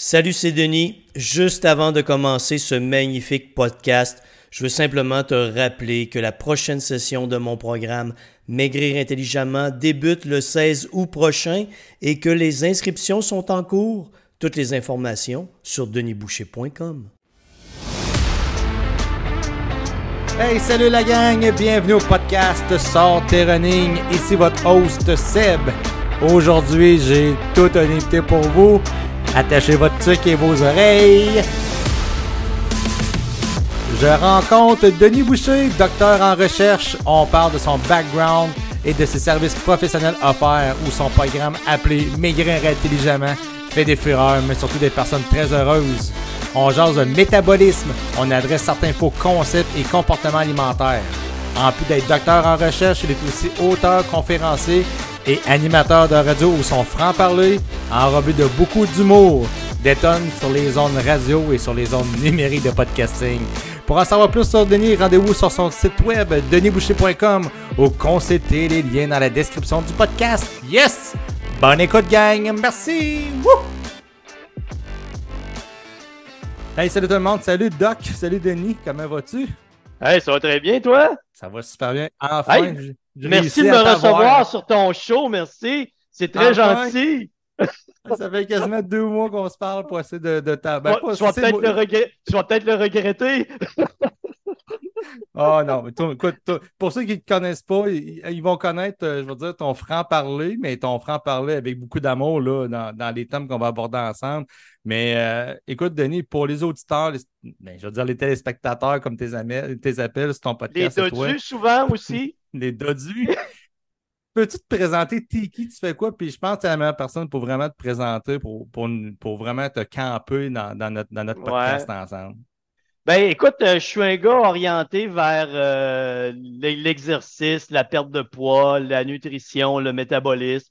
Salut, c'est Denis. Juste avant de commencer ce magnifique podcast, je veux simplement te rappeler que la prochaine session de mon programme Maigrir intelligemment débute le 16 août prochain et que les inscriptions sont en cours. Toutes les informations sur denisboucher.com. Hey, salut la gang, bienvenue au podcast Sort tes running. Ici votre host Seb. Aujourd'hui, j'ai tout un invité pour vous. Attachez votre truc et vos oreilles. Je rencontre Denis Boucher, docteur en recherche. On parle de son background et de ses services professionnels offerts ou son programme appelé Maigrir intelligemment fait des fureurs, mais surtout des personnes très heureuses. On jase de métabolisme, on adresse certains faux concepts et comportements alimentaires. En plus d'être docteur en recherche, il est aussi auteur, conférencier et animateur de radio où son franc-parler, enrobé de beaucoup d'humour, détonne sur les ondes radio et sur les ondes numériques de podcasting. Pour en savoir plus sur Denis, rendez-vous sur son site web denisboucher.com ou consultez les liens dans la description du podcast. Yes! Bonne écoute, gang! Merci! Woo! Hey, salut tout le monde! Salut Doc! Salut Denis! Comment vas-tu? Hey, ça va très bien, toi? Ça va super bien. Enfin, Hey, Merci de me recevoir sur ton show, merci. C'est très Enfin. gentil. Ça fait quasiment deux mois qu'on se parle pour essayer de, de ta- ben, Tu pas- vas- tu vas c'est- peut-être le, regret- tu vas peut-être le regretter. Oh non, mais toi, écoute, toi, pour ceux qui ne te connaissent pas, ils, ils vont connaître, euh, je veux dire, ton franc-parler, mais ton franc-parler avec beaucoup d'amour là, dans, dans les thèmes qu'on va aborder ensemble. Mais euh, écoute, Denis, pour les auditeurs, les- ben, je veux dire les téléspectateurs comme tes, amis, tes appels sur ton Les podcast, c'est toi, dodus, souvent aussi. Les dodus. Peux-tu te présenter, t'es qui, tu fais quoi? Puis je pense que tu es la meilleure personne pour vraiment te présenter, pour, pour, pour vraiment te camper dans, dans notre, dans notre Ouais. podcast ensemble. Ben, écoute, euh, je suis un gars orienté vers euh, l'e- l'exercice, la perte de poids, la nutrition, le métabolisme.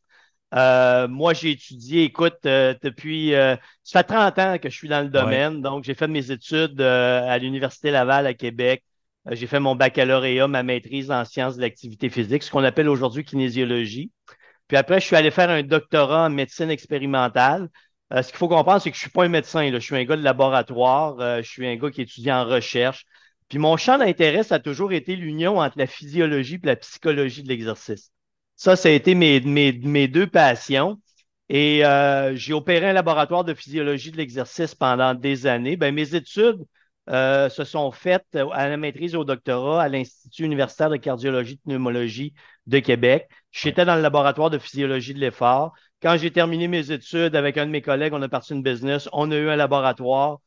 Euh, moi, j'ai étudié, écoute, euh, depuis, euh, ça fait 30 ans que je suis dans le domaine. Donc, j'ai fait mes études à l'Université Laval à Québec. Euh, j'ai fait mon baccalauréat, ma maîtrise en sciences de l'activité physique, ce qu'on appelle aujourd'hui kinésiologie. Puis après, je suis allé faire un doctorat en médecine expérimentale. Euh, ce qu'il faut comprendre, c'est que je suis pas un médecin. Je suis un gars de laboratoire. euh, je suis un gars qui étudie en recherche. Puis mon champ d'intérêt, ça a toujours été l'union entre la physiologie et la psychologie de l'exercice. Ça, ça a été mes, mes, mes deux passions. Et j'ai opéré un laboratoire de physiologie de l'exercice pendant des années. Ben, mes études euh, se sont faites à la maîtrise et au doctorat à l'Institut universitaire de cardiologie et de pneumologie de Québec. J'étais dans le laboratoire de physiologie de l'effort. Quand j'ai terminé mes études avec un de mes collègues, on a parti une business. On a eu un laboratoire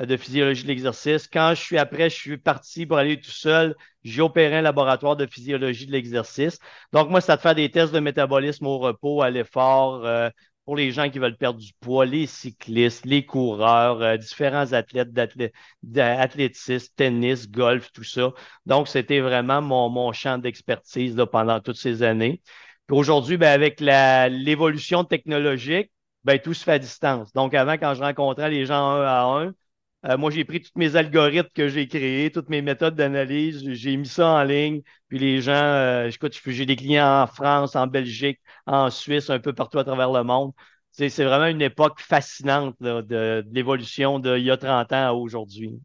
euh, de physiologie de l'exercice. Quand je suis après, je suis parti pour aller tout seul. J'ai opéré un laboratoire de physiologie de l'exercice. Donc, moi, c'est de faire des tests de métabolisme au repos, à l'effort, euh, pour les gens qui veulent perdre du poids, les cyclistes, les coureurs, euh, différents athlètes d'athlé- d'athlétisme, tennis, golf, tout ça. Donc, c'était vraiment mon, mon champ d'expertise pendant toutes ces années. Puis aujourd'hui, ben, avec l'évolution technologique, ben, tout se fait à distance. Donc, avant, quand je rencontrais les gens un à un, euh, moi, j'ai pris tous mes algorithmes que j'ai créés, toutes mes méthodes d'analyse, j'ai mis ça en ligne. Puis les gens, euh, écoute, j'ai des clients en France, en Belgique, en Suisse, un peu partout à travers le monde. C'est vraiment une époque fascinante de, de l'évolution d'il y a 30 ans à aujourd'hui.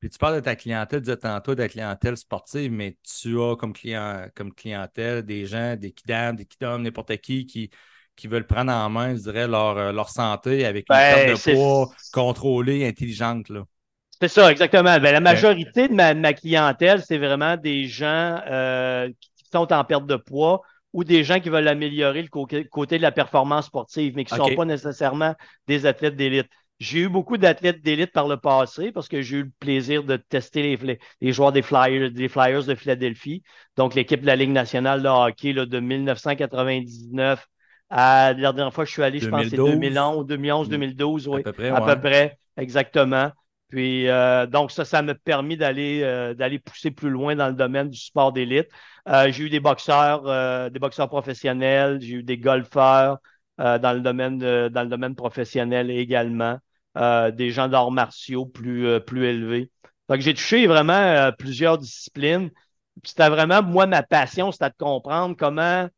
Puis tu parles de ta clientèle, tu disais tantôt de la clientèle sportive, mais tu as comme, client, comme clientèle des gens, des kidams, des kidums, n'importe qui, qui qui veulent prendre en main, je dirais, leur, euh, leur santé avec une Ben, perte de poids contrôlée, intelligente. Là. C'est ça, exactement. Ben, la majorité de ma, ma clientèle, c'est vraiment des gens euh, qui sont en perte de poids ou des gens qui veulent améliorer le co- côté de la performance sportive, mais qui ne sont pas nécessairement des athlètes d'élite. J'ai eu beaucoup d'athlètes d'élite par le passé parce que j'ai eu le plaisir de tester les, joueurs des Flyers, des Flyers de Philadelphie, donc l'équipe de la Ligue nationale de hockey là, de 1999 à la dernière fois que je suis allé, je pense que c'est 2012. 2011, 2011, 2012, oui. À peu près, À ouais. peu près, exactement. Puis euh, donc ça, ça m'a permis d'aller euh, d'aller pousser plus loin dans le domaine du sport d'élite. Euh, j'ai eu des boxeurs, euh, des boxeurs professionnels, j'ai eu des golfeurs euh, dans le domaine de- dans le domaine professionnel également, euh, des gens d'arts martiaux plus euh, plus élevés. Donc j'ai touché vraiment euh, plusieurs disciplines. C'était vraiment moi ma passion, c'était de comprendre comment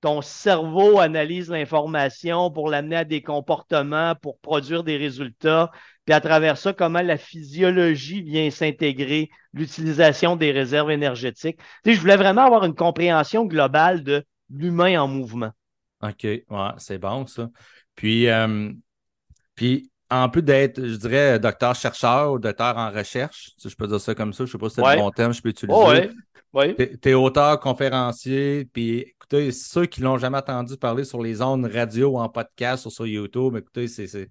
ton cerveau analyse l'information pour l'amener à des comportements, pour produire des résultats, puis à travers ça, comment la physiologie vient s'intégrer, l'utilisation des réserves énergétiques. Tu sais, je voulais vraiment avoir une compréhension globale de l'humain en mouvement. OK, c'est bon ça. Puis, euh, puis en plus d'être, je dirais, docteur-chercheur ou docteur en recherche, si je peux dire ça comme ça, je ne sais pas si c'est le bon terme, je peux utiliser. Oh, oui. Tu es, auteur, conférencier, puis écoutez, ceux qui ne l'ont jamais entendu parler sur les ondes radio ou en podcast ou sur YouTube, écoutez, c'est.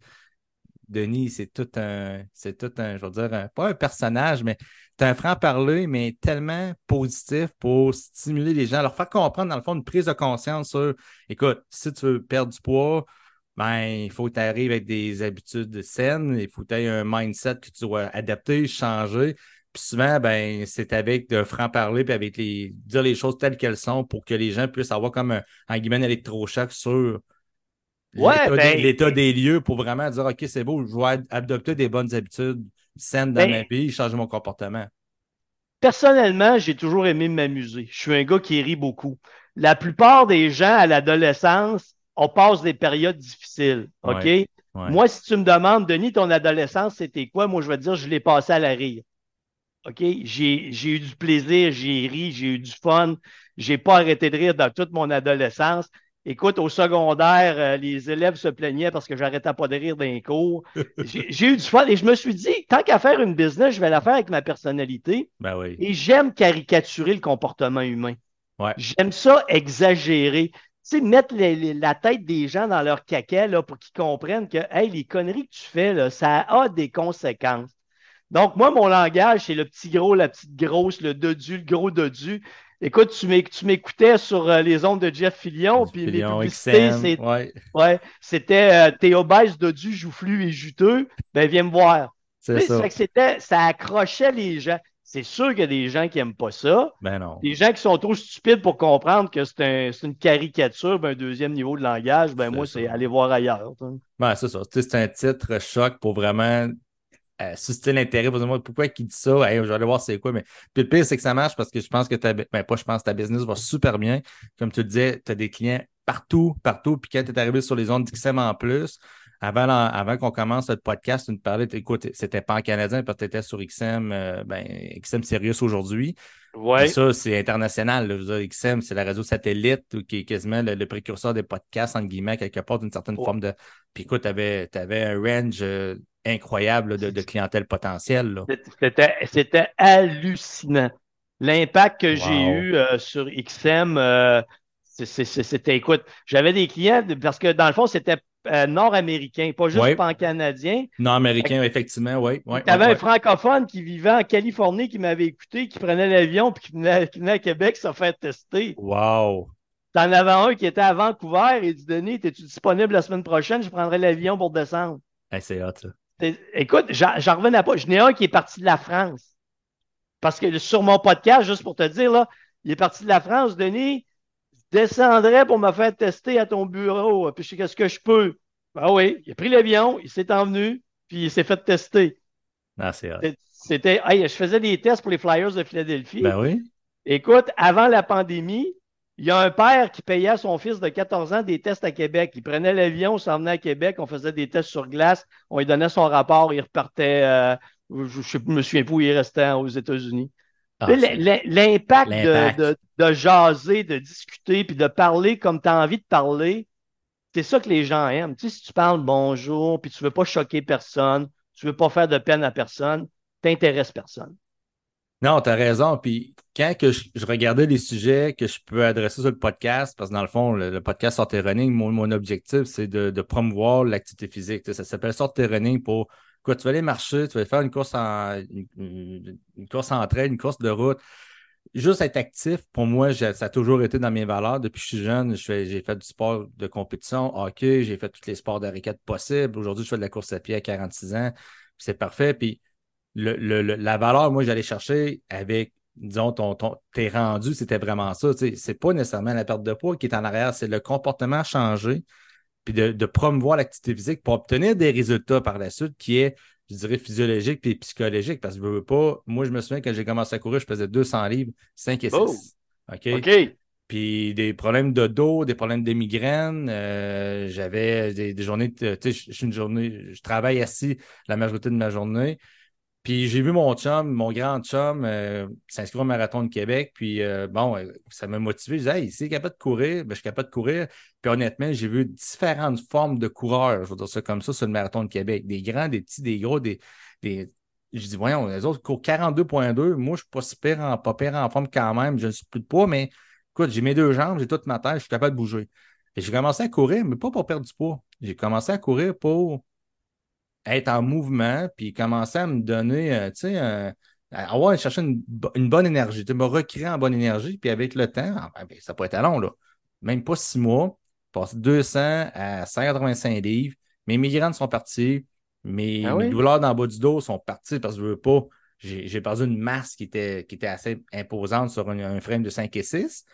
Denis, c'est tout un, c'est tout un, je veux dire, pas un personnage, mais c'est un franc-parler, mais tellement positif pour stimuler les gens, leur faire comprendre, dans le fond, une prise de conscience sur, écoute, si tu veux perdre du poids, ben, il faut que tu arrives avec des habitudes saines, il faut que tu aies un mindset que tu dois adapter, changer. Puis souvent, ben, c'est avec de franc-parler, puis avec les dire les choses telles qu'elles sont pour que les gens puissent avoir comme un, un électrochoc sur l'état ben, des lieux pour vraiment dire OK, c'est beau, je vais adopter des bonnes habitudes saines dans ben ma vie, changer mon comportement. Personnellement, j'ai toujours aimé m'amuser. Je suis un gars qui rit beaucoup. La plupart des gens à l'adolescence, on passe des périodes difficiles. OK? Moi, si tu me demandes, Denis, ton adolescence, c'était quoi? Moi, je vais te dire, je l'ai passé à la rire. OK? J'ai eu du plaisir, j'ai ri, j'ai eu du fun. J'ai pas arrêté de rire dans toute mon adolescence. Écoute, au secondaire, euh, les élèves se plaignaient parce que j'arrêtais pas de rire d'un cours. J'ai eu du fun et je me suis dit, tant qu'à faire une business, je vais la faire avec ma personnalité. Ben oui. Et j'aime caricaturer le comportement humain. Ouais. J'aime ça exagérer sais, mettre la tête des gens dans leur caca là, pour qu'ils comprennent que hey, les conneries que tu fais, là, ça a des conséquences. Donc, moi, mon langage, c'est le petit gros, la petite grosse, le dodu, le gros dodu. Écoute, tu m'écoutais sur euh, les ondes de Jeff Fillion, puis les publicités, c'était ouais. euh, obèse, dodu, joufflu et juteux. Ben, viens me voir. C'est ça. ça accrochait les gens. C'est sûr qu'il y a des gens qui n'aiment pas ça. Ben non. Des gens qui sont trop stupides pour comprendre que c'est une caricature, ben, un deuxième niveau de langage, ben moi, c'est aller voir ailleurs. Ben, c'est ça. C'est un titre choc pour vraiment euh, susciter l'intérêt. Pourquoi il dit ça? je vais aller voir c'est quoi. Mais puis le pire, c'est que ça marche parce que je pense que ta, ben, pas je pense ta business va super bien. Comme tu le disais, tu as des clients partout, partout. Puis quand tu es arrivé sur les zones d'XM en plus, avant, avant qu'on commence notre podcast, tu nous parlais, écoute, c'était pas en canadien, parce que tu étais sur XM, euh, ben, XM Sirius aujourd'hui. Ouais. Ça, c'est international. XM, c'est la réseau satellite qui est quasiment le, précurseur des podcasts, entre guillemets, quelque part, d'une certaine forme de. Puis écoute, tu avais, un range euh, incroyable de, clientèle potentielle. C'était hallucinant. L'impact que j'ai eu euh, sur XM, c'était, écoute, j'avais des clients, parce que dans le fond, c'était euh, nord-américain, pas juste pan-canadien. Nord-américain, effectivement, oui. Ouais, tu avais un francophone qui vivait en Californie, qui m'avait écouté, qui prenait l'avion puis qui venait, à Québec se faire tester. Wow! T'en avais un qui était à Vancouver et dit Denis, es-tu disponible la semaine prochaine? Je prendrai l'avion pour descendre. c'est hot, ça. Écoute, j'en revenais pas. Je n'ai un qui est parti de la France. Parce que sur mon podcast, juste pour te dire, là, il est parti de la France, Denis descendrais pour me faire tester à ton bureau. Puis je sais qu'est-ce que je peux. Ben oui, il a pris l'avion, il s'est envenu, puis il s'est fait tester. Ah, c'est C'était, je faisais des tests pour les Flyers de Philadelphie. Ben oui. Écoute, avant la pandémie, il y a un père qui payait à son fils de 14 ans des tests à Québec. Il prenait l'avion, s'en venait à Québec, on faisait des tests sur glace, on lui donnait son rapport, il repartait, euh, je ne me souviens pas où il restait aux États-Unis. Ah, l'impact de, de, jaser, de discuter, puis de parler comme tu as envie de parler, c'est ça que les gens aiment. Tu sais, si tu parles bonjour, puis tu ne veux pas choquer personne, tu ne veux pas faire de peine à personne, t'intéresses personne. Non, tu as raison. Puis quand que je, regardais les sujets que je peux adresser sur le podcast, parce que dans le fond, le, podcast Sortez Running, mon, mon objectif, c'est de, promouvoir l'activité physique. ça s'appelle Sortez Running pour Tu vas aller marcher, tu vas faire une course en une, course train, une course de route. Juste être actif, pour moi, ça a toujours été dans mes valeurs. Depuis que je suis jeune, j'ai fait du sport de compétition, hockey, j'ai fait tous les sports de possibles. Aujourd'hui, je fais de la course à pied à 46 ans. C'est parfait. Puis la valeur, moi, j'allais chercher avec disons, ton, t'es rendu, c'était vraiment ça. C'est pas nécessairement la perte de poids qui est en arrière, c'est le comportement changé puis de, promouvoir l'activité physique pour obtenir des résultats par la suite qui est, je dirais, physiologique puis psychologique. Parce que je veux pas, moi, je me souviens quand j'ai commencé à courir, je faisais 200 livres, 5 et 6. OK? Puis des problèmes de dos, des problèmes de migraine. euh, J'avais des, des journées, tu sais, je suis une journée, je travaille assis la majorité de ma journée. Puis j'ai vu mon chum, mon grand chum, euh, s'inscrire au Marathon de Québec. Puis euh, bon, euh, ça m'a motivé. Je disais, hey, s'il est capable de courir, ben, je suis capable de courir. Puis honnêtement, j'ai vu différentes formes de coureurs, je veux dire ça comme ça, sur le Marathon de Québec. Des grands, des petits, des gros, des. Je dis, voyons, les autres courent 42,2. Moi, je suis pas super en, pas en forme quand même. Je ne suis plus de poids, mais écoute, j'ai mes deux jambes, j'ai toute ma tête, je suis capable de bouger. Et j'ai commencé à courir, mais pas pour perdre du poids. J'ai commencé à courir pour être en mouvement, puis commencer à me donner, euh, tu sais, à avoir chercher une, bo- une bonne énergie, me recréer en bonne énergie, puis avec le temps, ah, ben, ça peut être à long, là. Même pas six mois, passer de 200 à 185 livres, mes migraines sont parties, mes, Ah mes douleurs dans le bas du dos sont parties parce que je veux pas, j'ai perdu une masse qui était, qui était assez imposante sur un, un frame de 5 et 6.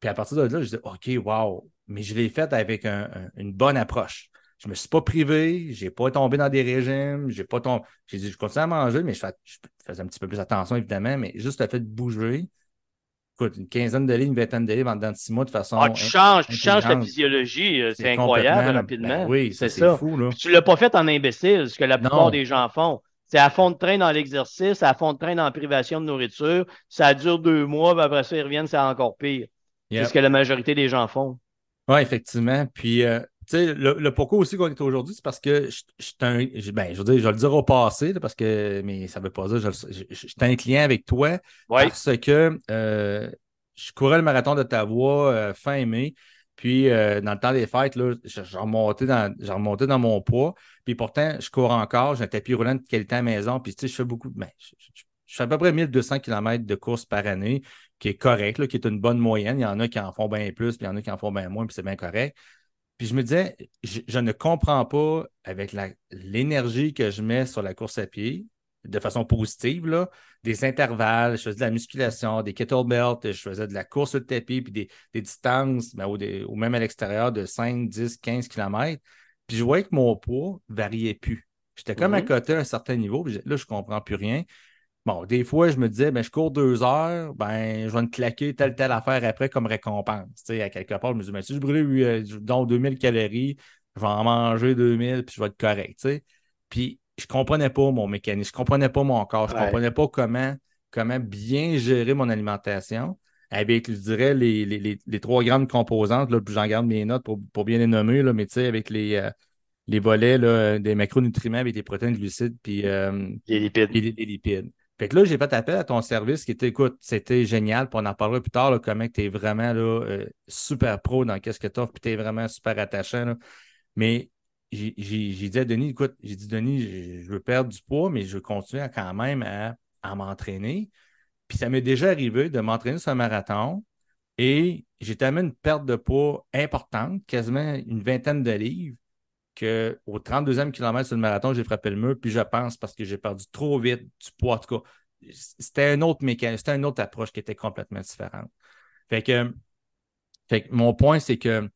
Puis à partir de là, je dis OK, wow. Mais je l'ai fait avec un- un- une bonne approche. Je ne me suis pas privé, je n'ai pas tombé dans des régimes, j'ai pas tombé. J'ai dit, je continue à manger, mais je, fais- je faisais un petit peu plus attention, évidemment, mais juste le fait de bouger. Écoute, une quinzaine de livres, une vingtaine de livres en dedans de six mois de façon. Ah, tu changes, tu changes ta physiologie, euh, c'est incroyable rapidement. Ben oui, ça, c'est ça. fou, là. Puis tu ne l'as pas fait en imbécile, ce que la plupart Non. des gens font. C'est à fond de train dans l'exercice, à fond de train dans la privation de nourriture. Ça dure deux mois, puis après ça, ils reviennent, c'est encore pire. C'est ce que la majorité des gens font. Oui, effectivement. Puis, euh, sais, le, le pourquoi aussi qu'on est aujourd'hui, c'est parce que je, je, un- je- ben, je veux dire, je vais le dire au passé, là, parce que, mais ça ne veut pas dire, je, suis un client avec toi parce que euh, je courais le marathon d'Ottawa euh, fin mai. Puis, euh, dans le temps des fêtes, là, j'ai remonté, dans, remonté dans mon poids. Puis pourtant, je cours encore. J'ai un tapis roulant de qualité à la maison. Puis, tu sais, je fais beaucoup. Ben, je fais à peu près 1200 km de course par année, qui est correct, là, qui est une bonne moyenne. Il y en a qui en font bien plus, puis il y en a qui en font bien moins, puis c'est bien correct. Puis je me disais, je, je ne comprends pas avec l'énergie que je mets sur la course à pied, de façon positive, là, des intervalles, je faisais de la musculation, des kettlebells, je faisais de la course le tapis, puis des, des distances, ben, ou, des- ou même à l'extérieur de 5, 10, 15 km. Puis je voyais que mon poids variait plus. J'étais comme à côté à un certain niveau, puis là, je ne comprends plus rien. Bon, des fois, je me disais, ben, je cours deux heures, ben, je vais me claquer telle, telle affaire après comme récompense. Tu sais, à quelque part, je me dis, ben, si je brûle euh, donc 2000 calories, je vais en manger 2000, puis je vais être correct. Puis, je comprenais pas mon mécanisme, je comprenais pas mon corps, je Ouais. comprenais pas comment, comment bien gérer mon alimentation avec, je dirais, les, les, les, les trois grandes composantes, là, j'en garde mes notes pour, pour bien les nommer, là, mais tu sais, avec les, euh, les volets là, des macronutriments avec des protéines, glucides, puis euh, Les lipides. et les, les lipides. Fait que là, j'ai fait appel à ton service qui était, écoute, c'était génial. Puis on en parlera plus tard, comment tu es vraiment euh, super pro dans qu'est-ce que tu offres, puis tu es vraiment super attachant. Mais j'ai dit à Denis, écoute, j'ai dit, Denis, je, veux perdre du poids, mais je veux continuer quand même à, à m'entraîner. Puis ça m'est déjà arrivé de m'entraîner sur un marathon et j'ai tellement une perte de poids importante, quasiment une vingtaine de livres, qu'au 32e kilomètre sur le marathon, j'ai frappé le mur, puis je pense parce que j'ai perdu trop vite du poids. C'était un autre mécanisme, c'était une autre approche qui était complètement différente. Fait que, mon point, c'est que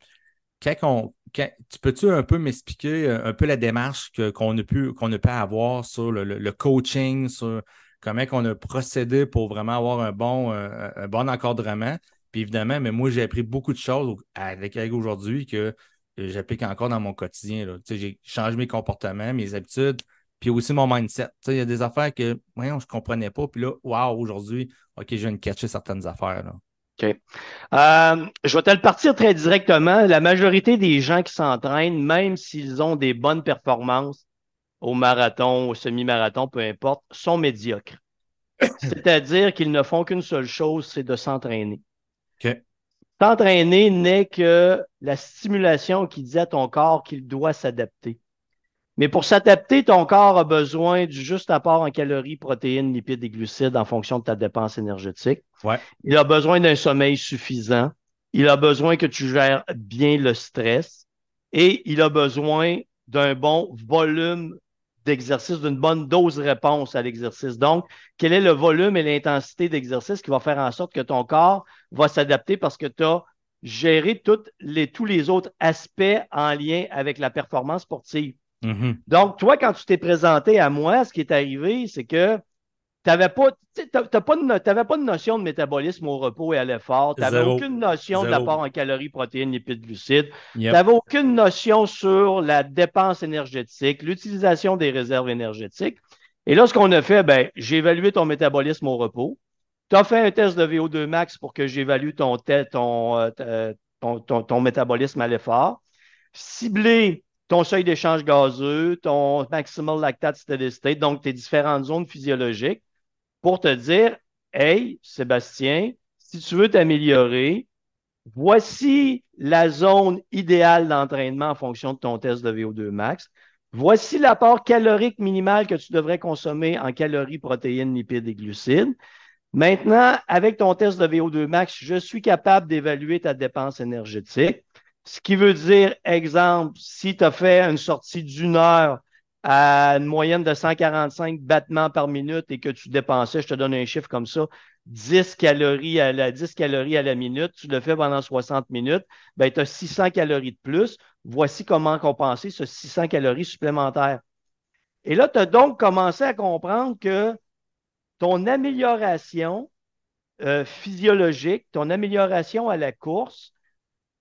quand on, tu peux-tu un peu m'expliquer euh, un peu la démarche qu'on a pu qu'on avoir sur le, coaching, sur comment on a procédé pour vraiment avoir un bon, euh, un bon encadrement? Puis évidemment, mais moi, j'ai appris beaucoup de choses avec aujourd'hui que j'applique encore dans mon quotidien. J'ai changé mes comportements, mes habitudes, puis aussi mon mindset. Il y a des affaires que voyons, je ne comprenais pas. Puis là, waouh, aujourd'hui, OK, je viens de catcher certaines affaires. Là. OK. Euh, je vais te le partir très directement. La majorité des gens qui s'entraînent, même s'ils ont des bonnes performances au marathon, au semi-marathon, peu importe, sont médiocres. C'est-à-dire qu'ils ne font qu'une seule chose, c'est de s'entraîner. OK. S'entraîner n'est que la stimulation qui dit à ton corps qu'il doit s'adapter. Mais pour s'adapter, ton corps a besoin du juste apport en calories, protéines, lipides et glucides en fonction de ta dépense énergétique. Ouais. Il a besoin d'un sommeil suffisant. Il a besoin que tu gères bien le stress. Et il a besoin d'un bon volume d'exercice, d'une bonne dose réponse à l'exercice. Donc, quel est le volume et l'intensité d'exercice qui va faire en sorte que ton corps va s'adapter parce que tu as géré toutes les, tous les autres aspects en lien avec la performance sportive? Mhm. Donc, toi, quand tu t'es présenté à moi, ce qui est arrivé, c'est que tu n'avais pas, pas, pas, de notion de métabolisme au repos et à l'effort. Tu n'avais aucune notion de l'apport en calories, protéines, lipides, glucides. Tu n'avais aucune notion sur la dépense énergétique, l'utilisation des réserves énergétiques. Et là, ce qu'on a fait, ben, j'ai évalué ton métabolisme au repos. Tu as fait un test de VO2 max pour que j'évalue ton, euh, ton, ton, ton, métabolisme à l'effort. Ciblé ton seuil d'échange gazeux, ton maximal lactate steady state, donc tes différentes zones physiologiques pour te dire Hey, Sébastien, si tu veux t'améliorer, voici la zone idéale d'entraînement en fonction de ton test de VO2 max. Voici l'apport calorique minimal que tu devrais consommer en calories, protéines, lipides et glucides. Maintenant, avec ton test de VO2 max, je suis capable d'évaluer ta dépense énergétique. Ce qui veut dire, exemple, si tu as fait une sortie d'une heure à une moyenne de 145 battements par minute et que tu dépensais, je te donne un chiffre comme ça, 10 calories à la, 10 calories à la minute, tu le fais pendant 60 minutes, ben, tu as 600 calories de plus. Voici comment compenser ce 600 calories supplémentaires. Et là, tu as donc commencé à comprendre que ton amélioration euh, physiologique, ton amélioration à la course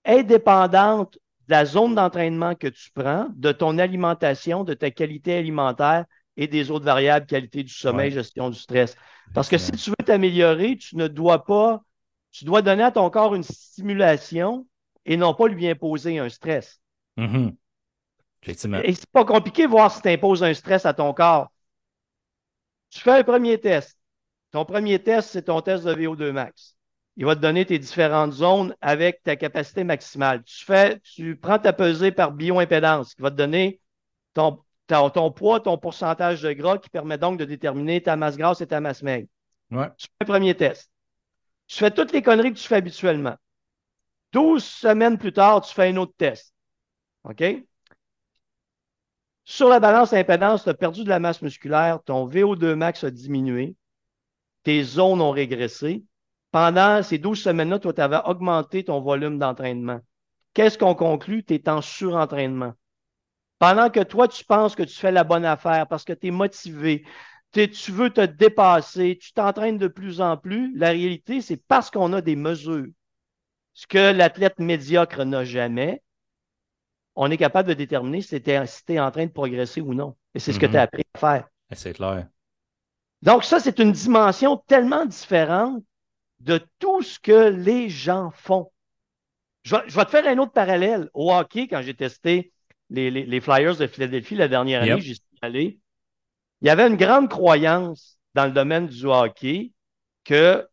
est dépendante la zone d'entraînement que tu prends, de ton alimentation, de ta qualité alimentaire et des autres variables, qualité du sommeil, gestion du stress. Parce que si tu veux t'améliorer, tu ne dois pas, tu dois donner à ton corps une stimulation et non pas lui imposer un stress. Mm-hmm. Et c'est pas compliqué de voir si tu imposes un stress à ton corps. Tu fais un premier test. Ton premier test, c'est ton test de VO2 max il va te donner tes différentes zones avec ta capacité maximale. Tu fais, tu prends ta pesée par bioimpédance, qui va te donner ton, ton, poids, ton pourcentage de gras, qui permet donc de déterminer ta masse grasse et ta masse maigre. Tu fais un premier test. Tu fais toutes les conneries que tu fais habituellement. 12 semaines plus tard, tu fais un autre test. OK? Sur la balance impédance, tu as perdu de la masse musculaire, ton VO2 max a diminué, tes zones ont régressé, pendant ces 12 semaines-là, toi, tu avais augmenté ton volume d'entraînement. Qu'est-ce qu'on conclut? Tu es en surentraînement. Pendant que toi, tu penses que tu fais la bonne affaire parce que tu es motivé, tu veux te dépasser, tu t'entraînes de plus en plus, la réalité, c'est parce qu'on a des mesures. Ce que l'athlète médiocre n'a jamais, on est capable de déterminer si tu es, en train de progresser ou non. Et c'est ce que tu as mm-hmm. appris à faire. C'est clair. Donc, ça, c'est une dimension tellement différente de tout ce que les gens font. Je vais, te faire un autre parallèle. Au hockey, quand j'ai testé les, Flyers de Philadelphie la dernière année, j'y suis allé. Il y avait une grande croyance dans le domaine du hockey que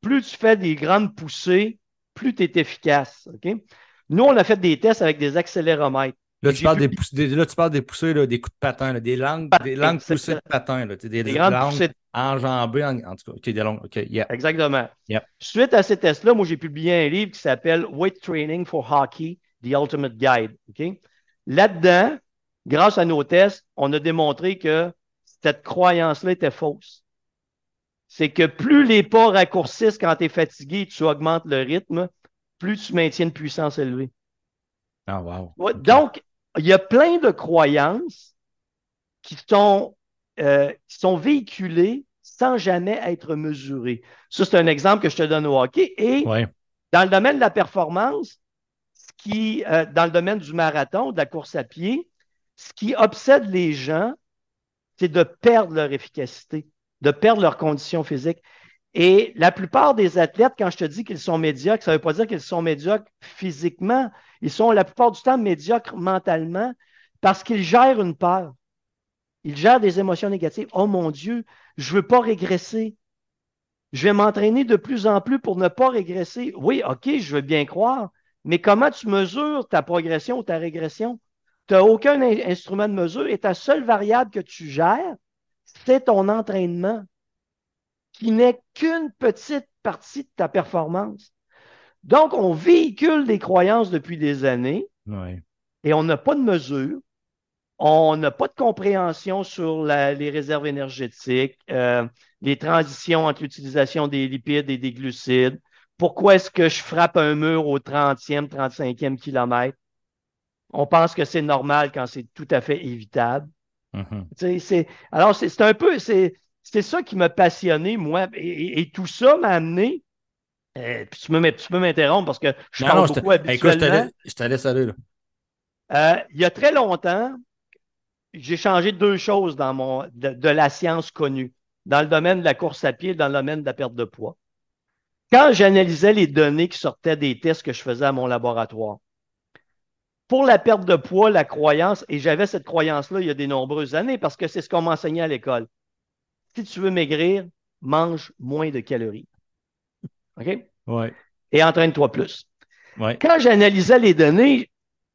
plus tu fais des grandes poussées, plus tu es efficace. Nous, on a fait des tests avec des accéléromètres. Là, tu, parles des poussées, là tu parles des poussées, des coups de patin, des langues, des langues poussées de patin. des, des, grandes poussées de enjambées, en, en, tout cas. des longues. Exactement. Suite à ces tests-là, moi, j'ai publié un livre qui s'appelle Weight Training for Hockey, The Ultimate Guide. Là-dedans, grâce à nos tests, on a démontré que cette croyance-là était fausse. C'est que plus les pas raccourcissent quand tu es fatigué, tu augmentes le rythme, plus tu maintiens une puissance élevée. Ah, wow. Donc, il y a plein de croyances qui sont, euh, qui sont véhiculées sans jamais être mesurées. Ça, c'est un exemple que je te donne au hockey. Et dans le domaine de la performance, ce qui, euh, dans le domaine du marathon, de la course à pied, ce qui obsède les gens, c'est de perdre leur efficacité, de perdre leur condition physique. Et la plupart des athlètes, quand je te dis qu'ils sont médiocres, ça ne veut pas dire qu'ils sont médiocres physiquement. Ils sont la plupart du temps médiocres mentalement parce qu'ils gèrent une peur. Ils gèrent des émotions négatives. Oh mon Dieu, je ne veux pas régresser. Je vais m'entraîner de plus en plus pour ne pas régresser. Oui, OK, je veux bien croire, mais comment tu mesures ta progression ou ta régression? Tu n'as aucun instrument de mesure et ta seule variable que tu gères, c'est ton entraînement qui n'est qu'une petite partie de ta performance. Donc, on véhicule des croyances depuis des années et on n'a pas de mesure. On n'a pas de compréhension sur les réserves énergétiques, euh, les transitions entre l'utilisation des lipides et des glucides. Pourquoi est-ce que je frappe un mur au 30e, 35e kilomètre? On pense que c'est normal quand c'est tout à fait évitable. Mm-hmm. Alors, c'est un peu, c'est ça qui m'a passionné, moi. Et, tout ça m'a amené. Euh, puis tu, peux m'interrompre parce que je parle beaucoup habituellement. je te laisse aller. Là. Euh, il y a très longtemps, j'ai changé deux choses dans mon, de, la science connue, dans le domaine de la course à pied, dans le domaine de la perte de poids. Quand j'analysais les données qui sortaient des tests que je faisais à mon laboratoire, pour la perte de poids, la croyance, et j'avais cette croyance-là il y a de nombreuses années parce que c'est ce qu'on m'enseignait à l'école. Si tu veux maigrir, mange moins de calories. OK? Ouais. Et entraîne-toi plus. Ouais. Quand j'analysais les données,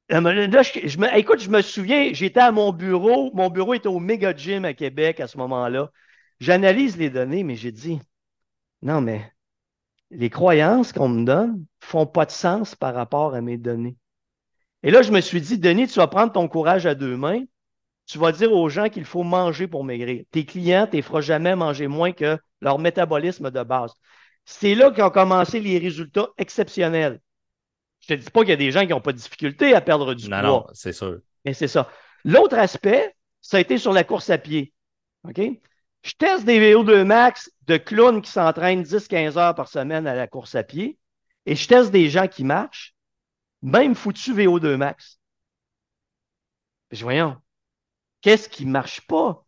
Écoute, je me souviens, j'étais à mon bureau. Mon bureau était au Mega Gym à Québec à ce moment-là. J'analyse les données, mais j'ai dit, non, mais les croyances qu'on me donne font pas de sens par rapport à mes données. Et là, je me suis dit, Denis, tu vas prendre ton courage à deux mains. Tu vas dire aux gens qu'il faut manger pour maigrir. Tes clients, tu ne feras jamais manger moins que leur métabolisme de base. C'est là qu'ont commencé les résultats exceptionnels. Je te dis pas qu'il y a des gens qui n'ont pas de difficulté à perdre du poids. Non, c'est sûr. Mais c'est ça. L'autre aspect, ça a été sur la course à pied. OK? Je teste des VO2 max de clowns qui s'entraînent 10-15 heures par semaine à la course à pied et je teste des gens qui marchent, même foutu VO2 max. Je voyons, qu'est-ce qui ne marche pas?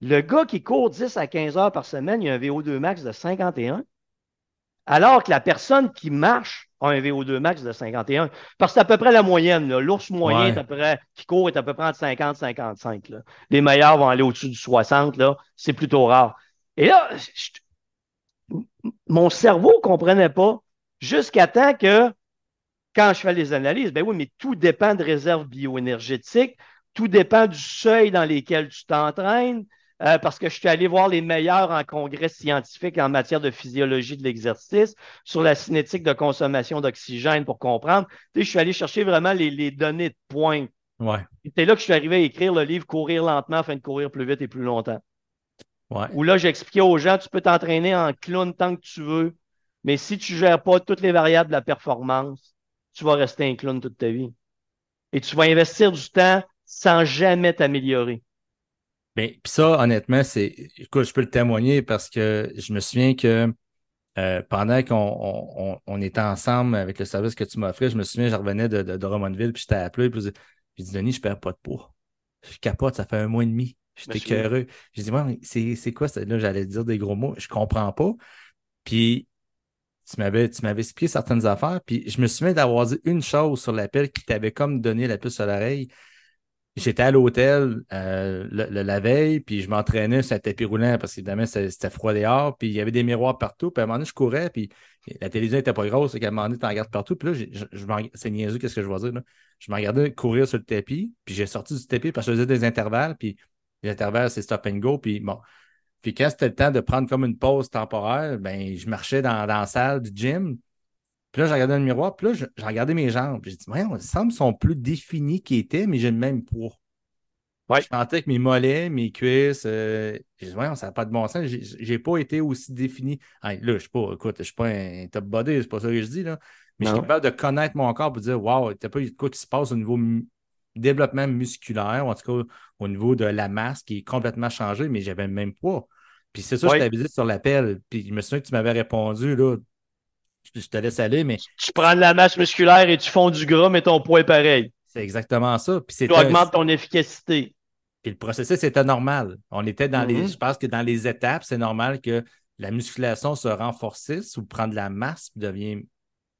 Le gars qui court 10 à 15 heures par semaine, il a un VO2 max de 51, alors que la personne qui marche un VO2 max de 51. Parce que c'est à peu près la moyenne. L'ours moyen qui court est à peu près entre 50 et 55. Les meilleurs vont aller au-dessus du 60. C'est plutôt rare. Et là, mon cerveau ne comprenait pas jusqu'à temps que, quand je fais les analyses, ben oui, mais tout dépend de réserves bioénergétiques, tout dépend du seuil dans lequel tu t'entraînes. Euh, parce que je suis allé voir les meilleurs en congrès scientifique en matière de physiologie de l'exercice, sur la cinétique de consommation d'oxygène pour comprendre. je suis allé chercher vraiment les, données de pointe. Ouais. C'est là que je suis arrivé à écrire le livre Courir lentement afin de courir plus vite et plus longtemps. Ouais. Où là, j'expliquais aux gens, tu peux t'entraîner en clown tant que tu veux, mais si tu ne gères pas toutes les variables de la performance, tu vas rester un clown toute ta vie. Et tu vas investir du temps sans jamais t'améliorer. Ben, puis ça, honnêtement, c'est. Écoute, je peux le témoigner parce que je me souviens que euh, pendant qu'on on, était ensemble avec le service que tu m'as offert, je me souviens, je revenais de, de, Romanville, puis je t'ai appelé, puis j'ai dit, Denis, je perds pas de poids. Je capote, ça fait un mois et demi. J'étais curieux. J'ai dit, ouais, c'est quoi ça? Là, j'allais dire des gros mots. Je comprends pas. Puis tu m'avais, tu m'avais expliqué certaines affaires. Puis je me souviens d'avoir dit une chose sur l'appel qui t'avait comme donné la puce à l'oreille. J'étais à l'hôtel euh, la veille, puis je m'entraînais sur un tapis roulant parce qu'évidemment, c'était froid dehors, puis il y avait des miroirs partout. Puis à un moment donné, je courais, puis la télévision n'était pas grosse, et qu'à un moment donné, tu regardes partout. Puis là, je, je, c'est niaiseux, qu'est-ce que je dire. Là? Je me regardais courir sur le tapis, puis j'ai sorti du tapis parce que je faisais des intervalles, puis les intervalles, c'est stop and go. Puis bon. Puis quand c'était le temps de prendre comme une pause temporaire, ben, je marchais dans, dans la salle du gym, puis là, j'ai regardé dans le miroir, puis là, j'ai regardé mes jambes. J'ai dit, ouais, on semble sont plus définis qu'ils étaient, mais j'ai le même poids. Ouais. Je sentais que mes mollets, mes cuisses, euh, j'ai dit, ouais, ça n'a pas de bon sens. J'ai pas été aussi défini. là, je suis pas, écoute, je suis pas un top body, c'est pas ça que je dis, là. Mais je suis capable de connaître mon corps pour dire, waouh, t'as pas quoi qui se passe au niveau développement musculaire, ou en tout cas au niveau de la masse qui est complètement changée, mais j'avais le même poids. Puis c'est ça, je t'avais dit sur l'appel. Puis je me souviens que tu m'avais répondu, là, je te laisse aller, mais. Tu prends de la masse musculaire et tu fonds du gras, mais ton poids est pareil. C'est exactement ça. Puis tu augmentes ton efficacité. Puis le processus était normal. On était dans les. Mm-hmm. Je pense que dans les étapes, c'est normal que la musculation se renforcisse ou prendre de la masse devient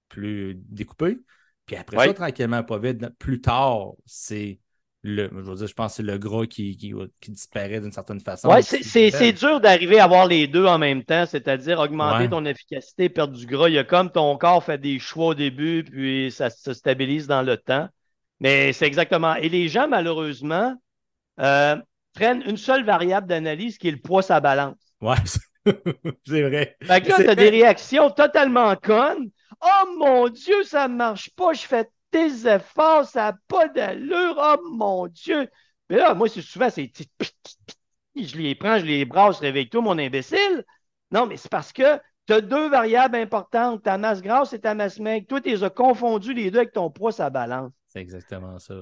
plus découpée. Puis après ça, tranquillement, pas vite, plus tard, c'est le, je veux dire, je pense que c'est le gras qui, qui, disparaît d'une certaine façon. Oui, c'est dur d'arriver à avoir les deux en même temps, c'est-à-dire augmenter ton efficacité, perdre du gras. Il y a comme ton corps fait des choix au début, puis ça se stabilise dans le temps. Mais c'est exactement. Et les gens, malheureusement, euh, prennent une seule variable d'analyse qui est le poids sa balance. Ouais, c'est vrai. Fait que là, tu as des réactions totalement connes. Oh mon Dieu, ça ne marche pas, je fais tes efforts, ça n'a pas d'allure. Oh mon Dieu! Mais là, moi, c'est souvent, c'est. Je les prends, je les brasse, réveille-toi, mon imbécile. Non, mais c'est parce que tu as deux variables importantes, ta masse grasse et ta masse maigre. Toi, tu les as confondus les deux avec ton poids, sa balance. C'est exactement ça.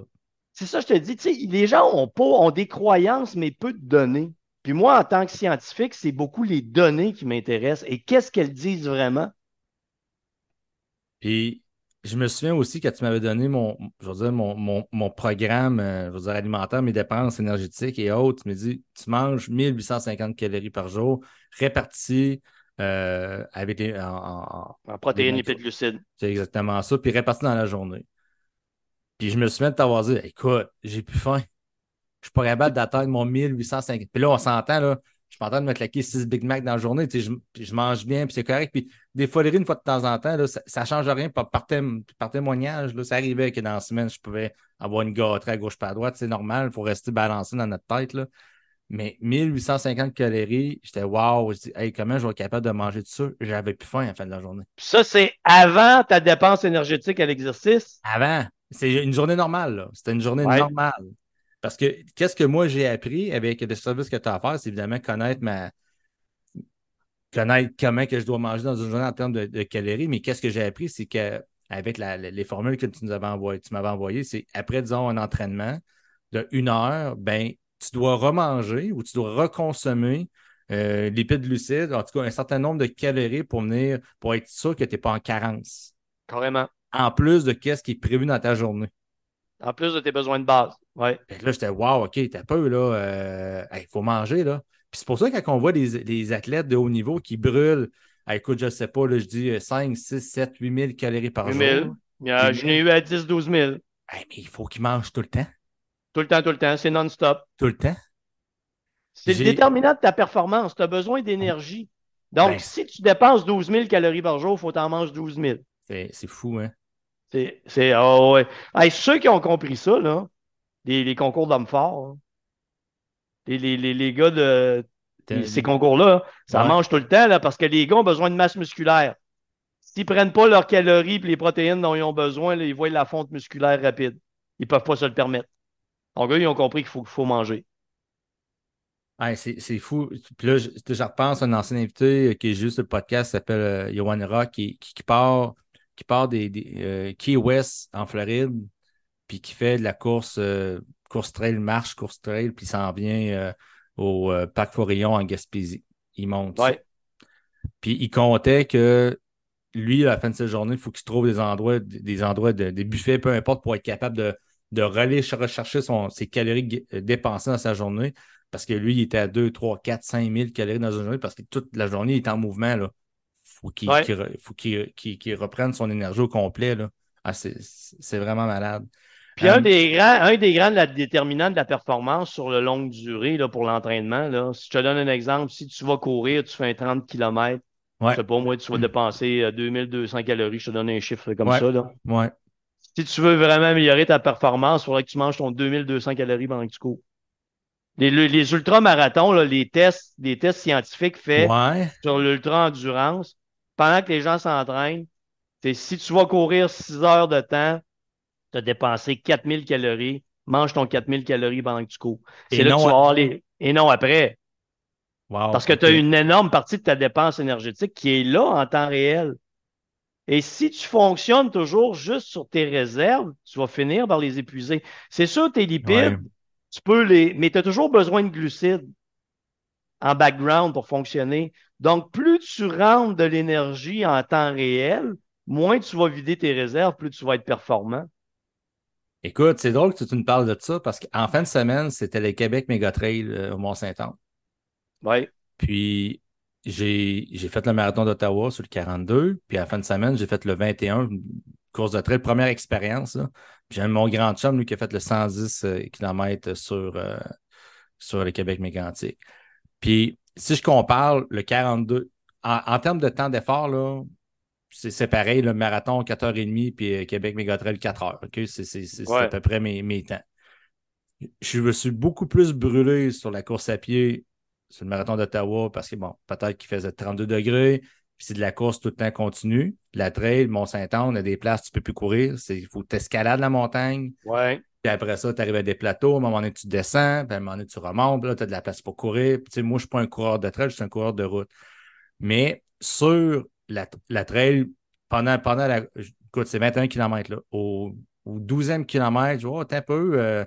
C'est ça, je te dis. Les gens ont, pas, ont des croyances, mais peu de données. Puis moi, en tant que scientifique, c'est beaucoup les données qui m'intéressent et qu'est-ce qu'elles disent vraiment? Puis je me souviens aussi que tu m'avais donné mon, je veux dire, mon, mon, programme euh, je veux dire, alimentaire, mes dépenses énergétiques et autres. Tu me dis, tu manges 1850 calories par jour, répartis euh, avec en, en, protéines, lipides, glucides. C'est exactement ça, puis répartis dans la journée. Puis je me souviens de t'avoir dit, écoute, j'ai plus faim. Je suis pas capable d'atteindre mon 1850. Puis là, on s'entend, là, en train de me claquer 6 Big Mac dans la journée, je, je mange bien, puis c'est correct. Puis des fois, une fois de temps en temps, ça ne change rien par, par, témoignage. Là, ça arrivait que dans la semaine, je pouvais avoir une gâterie à gauche pas à droite. C'est normal, il faut rester balancé dans notre tête. Là. Mais 1850 calories, j'étais wow, je dis, hey, comment je vais être capable de manger tout ça? J'avais plus faim à la fin de la journée. Ça, c'est avant ta dépense énergétique à l'exercice? Avant. C'est une journée normale. C'était une journée normale. Parce que qu'est-ce que moi j'ai appris avec le service que tu as à faire, c'est évidemment connaître ma connaître comment que je dois manger dans une journée en termes de, calories, mais qu'est-ce que j'ai appris, c'est qu'avec les formules que tu nous avais envoyées, tu m'avais envoyées, c'est après, disons, un entraînement de une heure, ben, tu dois remanger ou tu dois reconsommer euh, lipides lucides, en tout cas un certain nombre de calories pour venir pour être sûr que tu n'es pas en carence. Carrément. En plus de ce qui est prévu dans ta journée. En plus de tes besoins de base. Ouais. là, j'étais wow, OK, t'as peu, là. Euh, il faut manger, là. Puis c'est pour ça que quand on voit des, athlètes de haut niveau qui brûlent, écoute, je ne sais pas, là, je dis 5, 6, 7, 8 000 calories par 8 000. jour. je n'ai eu à 10, 12 000. mais il faut qu'ils mangent tout le temps. Tout le temps, tout le temps. C'est non-stop. Tout le temps. C'est le déterminant de ta performance. Tu as besoin d'énergie. Donc, ben, si tu dépenses 12 000 calories par jour, il faut que tu en manges 12 000. C'est fou, hein? C'est. Oh, ouais. ceux qui ont compris ça, là, les, concours d'hommes forts, hein. les, les, gars de ces concours-là, ça mange tout le temps là, parce que les gars ont besoin de masse musculaire. S'ils ne prennent pas leurs calories et les protéines dont ils ont besoin, ils voient la fonte musculaire rapide. Ils ne peuvent pas se le permettre. Donc, eux, ils ont compris qu'il faut, faut manger. c'est fou. Puis là, je, repense à un ancien invité qui est juste le podcast, s'appelle euh, Yohan Rock, qui, qui, part qui part des, euh, Key West en Floride, puis qui fait de la course, euh, course trail, marche, course trail, puis s'en vient euh, au Parc Forillon en Gaspésie. Il monte. Puis il comptait que lui, à la fin de sa journée, il faut qu'il trouve des endroits, des endroits, de, des buffets, peu importe, pour être capable de, de rechercher son, ses calories dépensées dans sa journée. Parce que lui, il était à 2, 3, 4, 5 000 calories dans une journée parce que toute la journée, il est en mouvement. Là faut qu'il reprenne son énergie au complet. Là. Ah, c'est vraiment malade. Puis un, euh, des grands, un des grands déterminants de la performance sur le longue durée là, pour l'entraînement, si je te donne un exemple, si tu vas courir, tu fais un 30 km, ouais. sais pas, moi, tu vas dépenser 2200 euh, calories, je te donne un chiffre comme ça. Là. Ouais. Si tu veux vraiment améliorer ta performance, il faudrait que tu manges ton 2200 calories pendant que tu cours. Les, les ultramarathons, les tests, les tests scientifiques faits sur l'ultra-endurance, pendant que les gens s'entraînent, si tu vas courir 6 heures de temps, tu as dépensé 4000 calories, mange ton 4000 calories pendant que tu cours. Tu les... Et non après. Parce que tu as une énorme partie de ta dépense énergétique qui est là en temps réel. Et si tu fonctionnes toujours juste sur tes réserves, tu vas finir par les épuiser. C'est sûr, tes lipides, tu peux les. Mais tu as toujours besoin de glucides en background pour fonctionner. Donc, plus tu rentres de l'énergie en temps réel, moins tu vas vider tes réserves, plus tu vas être performant. Écoute, c'est drôle que tu nous parles de ça parce qu'en fin de semaine, c'était le Québec Méga Trail euh, au Mont-Saint-Anne. Oui. Puis, j'ai fait le marathon d'Ottawa sur le 42. Puis, en fin de semaine, j'ai fait le 21, course de trail, première expérience. J'ai mon grand chum, lui, qui a fait le 110 euh, km sur, euh, sur le Québec mégantique. Puis, si je compare le 42, en, termes de temps d'effort, c'est pareil, le marathon 4h30 puis euh, Québec Mégatrail 4h. C'est à peu près mes, temps. Je me suis beaucoup plus brûlé sur la course à pied sur le marathon d'Ottawa parce que, bon, peut-être qu'il faisait 32 degrés, puis c'est de la course tout le temps continue. La trail, Mont-Saint-Anne, on a des places, tu ne peux plus courir. Il faut t'escalader la montagne. Ouais. Puis après ça, tu arrives à des plateaux, à un moment donné, tu descends, puis à un moment donné, tu remontes, là, tu as de la place pour courir. Puis, moi, je ne suis pas un coureur de trail, je suis un coureur de route. Mais sur la, la trail, pendant, pendant la. Écoute, c'est 21 km. Là, au, au 12e kilomètre, je vois, oh, un peu. Euh,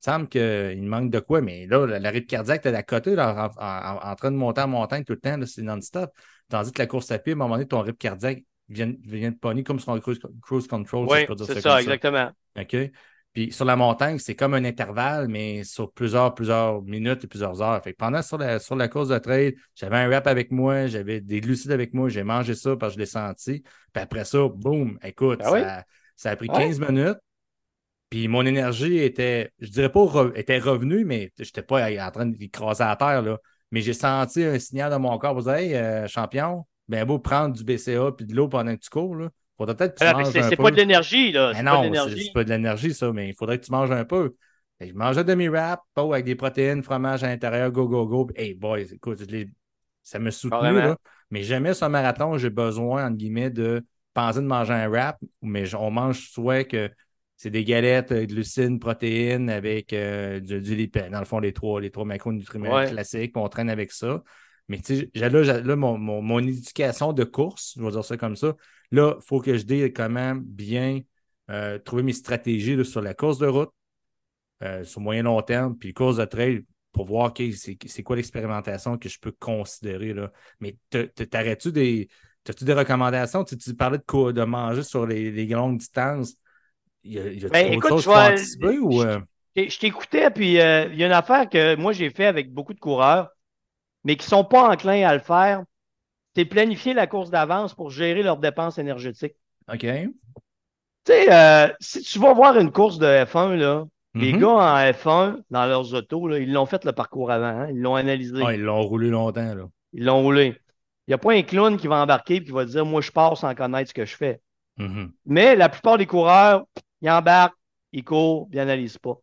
semble qu'il manque de quoi, mais là, la rythme cardiaque, tu es à côté, là, en, train de monter en montagne tout le temps, c'est non-stop. Tandis que la course à pied, à un moment donné, ton rythme cardiaque vient, vient de pogner comme sur un cruise, control. Oui, c'est ça, exactement. OK? Puis sur la montagne, c'est comme un intervalle, mais sur plusieurs, plusieurs minutes et plusieurs heures. Fait pendant sur la, sur la course de trail, j'avais un rap avec moi, j'avais des glucides avec moi, j'ai mangé ça parce que je l'ai senti. Puis après ça, boum, écoute, ben ça, a pris 15 minutes. Puis mon énergie était, je dirais pas était revenue, mais je n'étais pas en train d'écraser à terre. Là. Mais j'ai senti un signal dans mon corps pour dire Hey, euh, champion, ben beau prendre du BCA puis de l'eau pendant que tu cours. Là. Faudrait peut-être que tu manges C'est pas de l'énergie, là. Non, c'est pas de l'énergie, ça, mais il faudrait que tu manges un peu. je mangeais demi-wrap, pas avec des protéines, fromage à l'intérieur, go, go, go. Hey, boys, écoute, ça me soutenu, là. Mais jamais sur un marathon, j'ai besoin, entre guillemets, de penser de manger un wrap, mais on mange soit que c'est des galettes, euh, glucides, protéines avec euh, du, du lipène. Dans le fond, les trois, les trois macronutriments classiques, on traîne avec ça. Mais tu sais, là, là mon, mon, éducation de course, je vais dire ça comme ça, là, il faut que je dise comment bien euh, trouver mes stratégies sur la course de route, sur moyen long terme, puis course de trail pour voir c'est quoi l'expérimentation que je peux considérer. Là. Mais t'arrêtes-tu des. As-tu des recommandations? Tu, tu parlais de, de manger sur les, les longues distances. Il y a, y a ben, écoute, je, ou, euh? je t'écoutais, puis euh, il y a une affaire que moi j'ai fait avec beaucoup de coureurs, mais qui ne sont pas enclins à le faire. C'est planifier la course d'avance pour gérer leurs dépenses énergétiques. OK. Tu sais, euh, si tu vas voir une course de F1, là, les mm-hmm. gars en F1, dans leurs autos, là, ils l'ont fait le parcours avant. Hein, ils l'ont analysé. Ah, ils l'ont roulé longtemps. Là. Ils l'ont roulé. Il n'y a pas un clown qui va embarquer et qui va dire Moi, je pars sans connaître ce que je fais. Mm-hmm. Mais la plupart des coureurs, il embarque, il court, il n'analyse pas.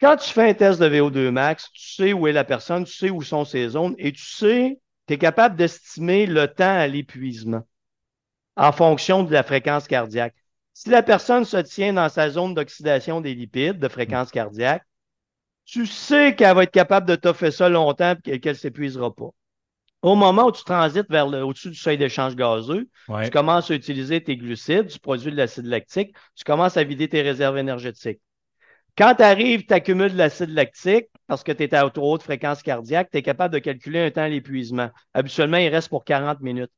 Quand tu fais un test de VO2 max, tu sais où est la personne, tu sais où sont ses zones et tu sais, tu es capable d'estimer le temps à l'épuisement en fonction de la fréquence cardiaque. Si la personne se tient dans sa zone d'oxydation des lipides, de fréquence cardiaque, tu sais qu'elle va être capable de toffer ça longtemps et qu'elle ne s'épuisera pas. Au moment où tu transites vers le, au-dessus du seuil d'échange gazeux, tu commences à utiliser tes glucides, tu produis de l'acide lactique, tu commences à vider tes réserves énergétiques. Quand tu arrives, tu accumules de l'acide lactique parce que tu es à trop haute fréquence cardiaque, tu es capable de calculer un temps d'épuisement. Habituellement, il reste pour 40 minutes.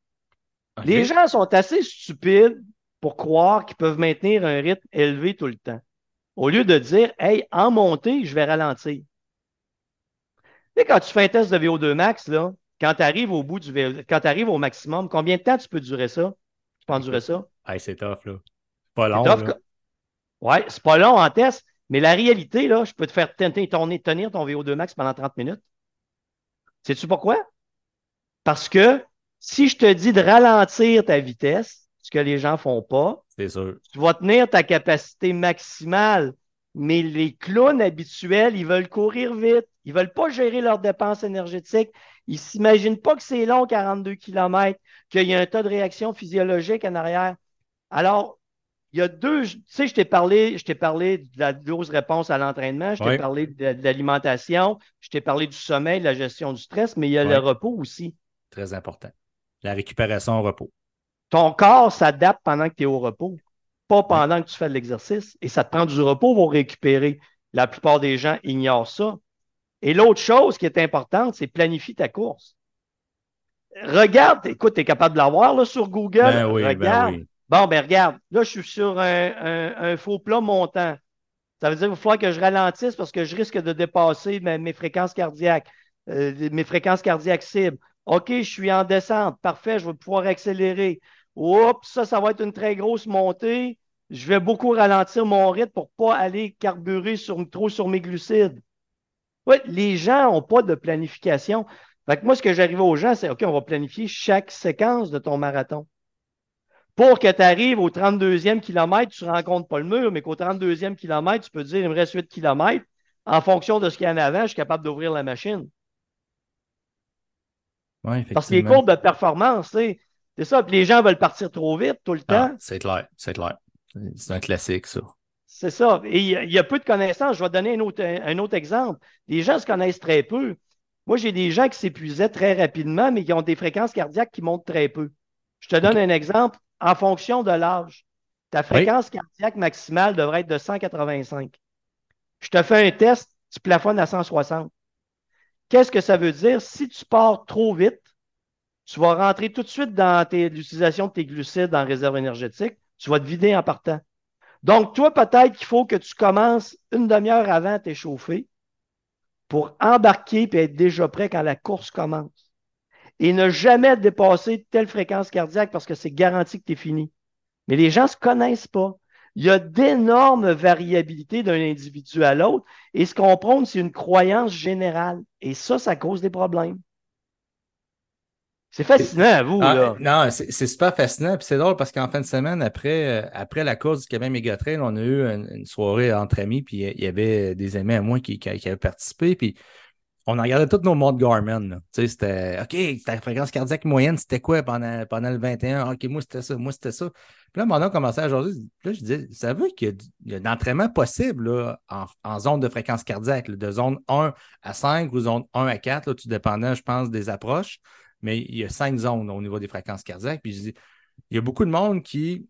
Les gens sont assez stupides pour croire qu'ils peuvent maintenir un rythme élevé tout le temps. Au lieu de dire, hey, en montée, je vais ralentir. Et quand tu fais un test de VO2 max, là, quand tu arrives au bout du quand tu arrives au maximum, combien de temps tu peux durer ça? Tu peux endurer ça? c'est tough, là. C'est pas long. Oui, Ouais, c'est pas long en test, mais la réalité, là, je peux te faire tenir ton, tenir ton VO2 max pendant 30 minutes. Sais-tu pourquoi? Parce que si je te dis de ralentir ta vitesse, ce que les gens font pas, tu vas tenir ta capacité maximale. Mais les clowns habituels, ils veulent courir vite. Ils ne veulent pas gérer leurs dépenses énergétiques. Ils ne s'imaginent pas que c'est long, 42 km, qu'il y a un tas de réaction physiologique en arrière. Alors, il y a deux. Tu sais, je t'ai parlé, je t'ai parlé de la dose réponse à l'entraînement, je t'ai parlé de, l'alimentation, je t'ai parlé du sommeil, de la gestion du stress, mais il y a le repos aussi. Très important. La récupération au repos. Ton corps s'adapte pendant que tu es au repos, pas pendant que tu fais de l'exercice. Et ça te prend du repos pour récupérer. La plupart des gens ignorent ça. Et l'autre chose qui est importante, c'est planifier ta course. Regarde, écoute, tu es capable de l'avoir sur Google. Ben oui, ben regarde. oui. Bon, ben regarde, là, je suis sur un, faux plat montant. Ça veut dire qu'il va falloir que je ralentisse parce que je risque de dépasser mes, fréquences cardiaques, euh, mes fréquences cardiaques cibles. OK, je suis en descente. Parfait, je vais pouvoir accélérer. Oups, ça, ça va être une très grosse montée. Je vais beaucoup ralentir mon rythme pour ne pas aller carburer trop sur mes glucides. Oui, les gens n'ont pas de planification. Fait moi, ce que j'arrive aux gens, c'est OK, on va planifier chaque séquence de ton marathon. Pour que tu arrives au 32e kilomètre, tu ne rencontres pas le mur, mais qu'au 32e kilomètre, tu peux dire il me reste 8 kilomètres. En fonction de ce qu'il y en a avant, je suis capable d'ouvrir la machine. Ouais, Parce que les courbes de performance, c'est ça. Puis les gens veulent partir trop vite tout le ah, temps. c'est clair, c'est clair. C'est un classique, ça. C'est ça. Et il y, a peu de connaissances. Je vais donner un autre, un autre exemple. Les gens se connaissent très peu. Moi, j'ai des gens qui s'épuisaient très rapidement, mais qui ont des fréquences cardiaques qui montent très peu. Je te donne un exemple. En fonction de l'âge, ta fréquence cardiaque maximale devrait être de 185. Je te fais un test, tu plafonnes à 160. Qu'est-ce que ça veut dire? Si tu pars trop vite, tu vas rentrer tout de suite dans l'utilisation de tes glucides en réserve énergétique, tu vas te vider en partant. Donc, toi, peut-être qu'il faut que tu commences une demi-heure avant à t'échauffer pour embarquer et être déjà prêt quand la course commence. Et ne jamais dépasser telle fréquence cardiaque parce que c'est garanti que tu es fini. Mais les gens ne se connaissent pas. Il y a d'énormes variabilités d'un individu à l'autre. Et ce qu'on prône, c'est une croyance générale. Et ça, ça cause des problèmes. C'est fascinant à vous. Ah, là. Non, c'est super fascinant. Puis c'est drôle parce qu'en fin de semaine, après, euh, après la course du Québec Méga Trail, on a eu une, soirée entre amis. Puis il y avait des amis à moi qui, qui, avaient participé. Puis on a regardé tous nos modes Garmin. C'était OK, ta fréquence cardiaque moyenne, c'était quoi pendant, pendant le 21? OK, moi, c'était ça, moi, c'était ça. Puis là, mon a commencé à jaser. Là, je disais, ça veut qu'il y a, de l'entraînement possible là, en, zone de fréquence cardiaque, de zone 1 à 5 ou zone 1 à 4, là, tout dépendant, je pense, des approches mais il y a cinq zones au niveau des fréquences cardiaques. Puis je dis, il y a beaucoup de monde qui,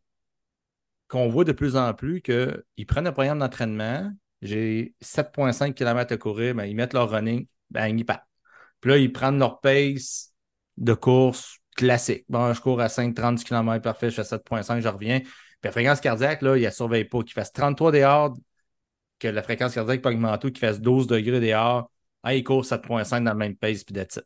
qu'on voit de plus en plus, qu'ils prennent un programme d'entraînement, j'ai 7,5 km à courir, ben, ils mettent leur running, ben, ils partent. Puis là, ils prennent leur pace de course classique. Bon, je cours à 5,30 km, parfait, je fais 7,5, je reviens. Puis la fréquence cardiaque, là, il ne surveille pas. Qu'il fasse 33 dehors, que la fréquence cardiaque peut augmenter, qu'il fasse 12 degrés dehors, ah, il court 7,5 dans le même pace, puis that's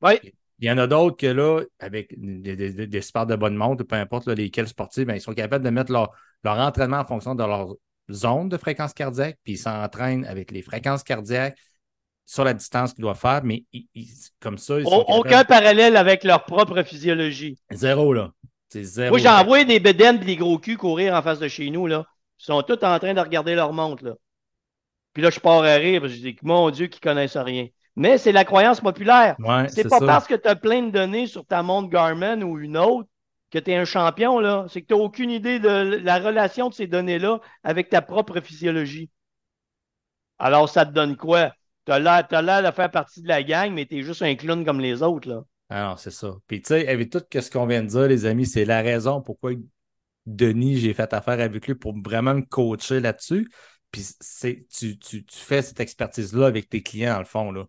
Oui. Il y en a d'autres que là, avec des, des, des sports de bonne montre, peu importe lesquels sportifs, ben, ils sont capables de mettre leur, leur entraînement en fonction de leur zone de fréquence cardiaque, puis ils s'entraînent avec les fréquences cardiaques sur la distance qu'ils doivent faire, mais comme ça. Ils Aucun parallèle avec leur propre physiologie. Zéro, là. C'est zéro. Moi, j'envoie des bedaines et des gros culs courir en face de chez nous, là. Ils sont tous en train de regarder leur montre, là. Puis là, je pars à rire parce que je dis, mon Dieu, qu'ils connaissent rien. Mais c'est la croyance populaire. c'est pas parce que tu as plein de données sur ta montre Garmin ou une autre que tu es un champion, là. C'est que tu n'as aucune idée de la relation de ces données-là avec ta propre physiologie. Alors, ça te donne quoi? Tu as l'air de faire partie de la gang, mais tu es juste un clown comme les autres, là. Alors, c'est ça. Puis, tu sais, avec tout ce qu'on vient de dire, les amis, c'est la raison pourquoi Denis, j'ai fait affaire avec lui pour vraiment me coacher là-dessus. Puis, tu, tu, tu fais cette expertise-là avec tes clients, dans le fond, là.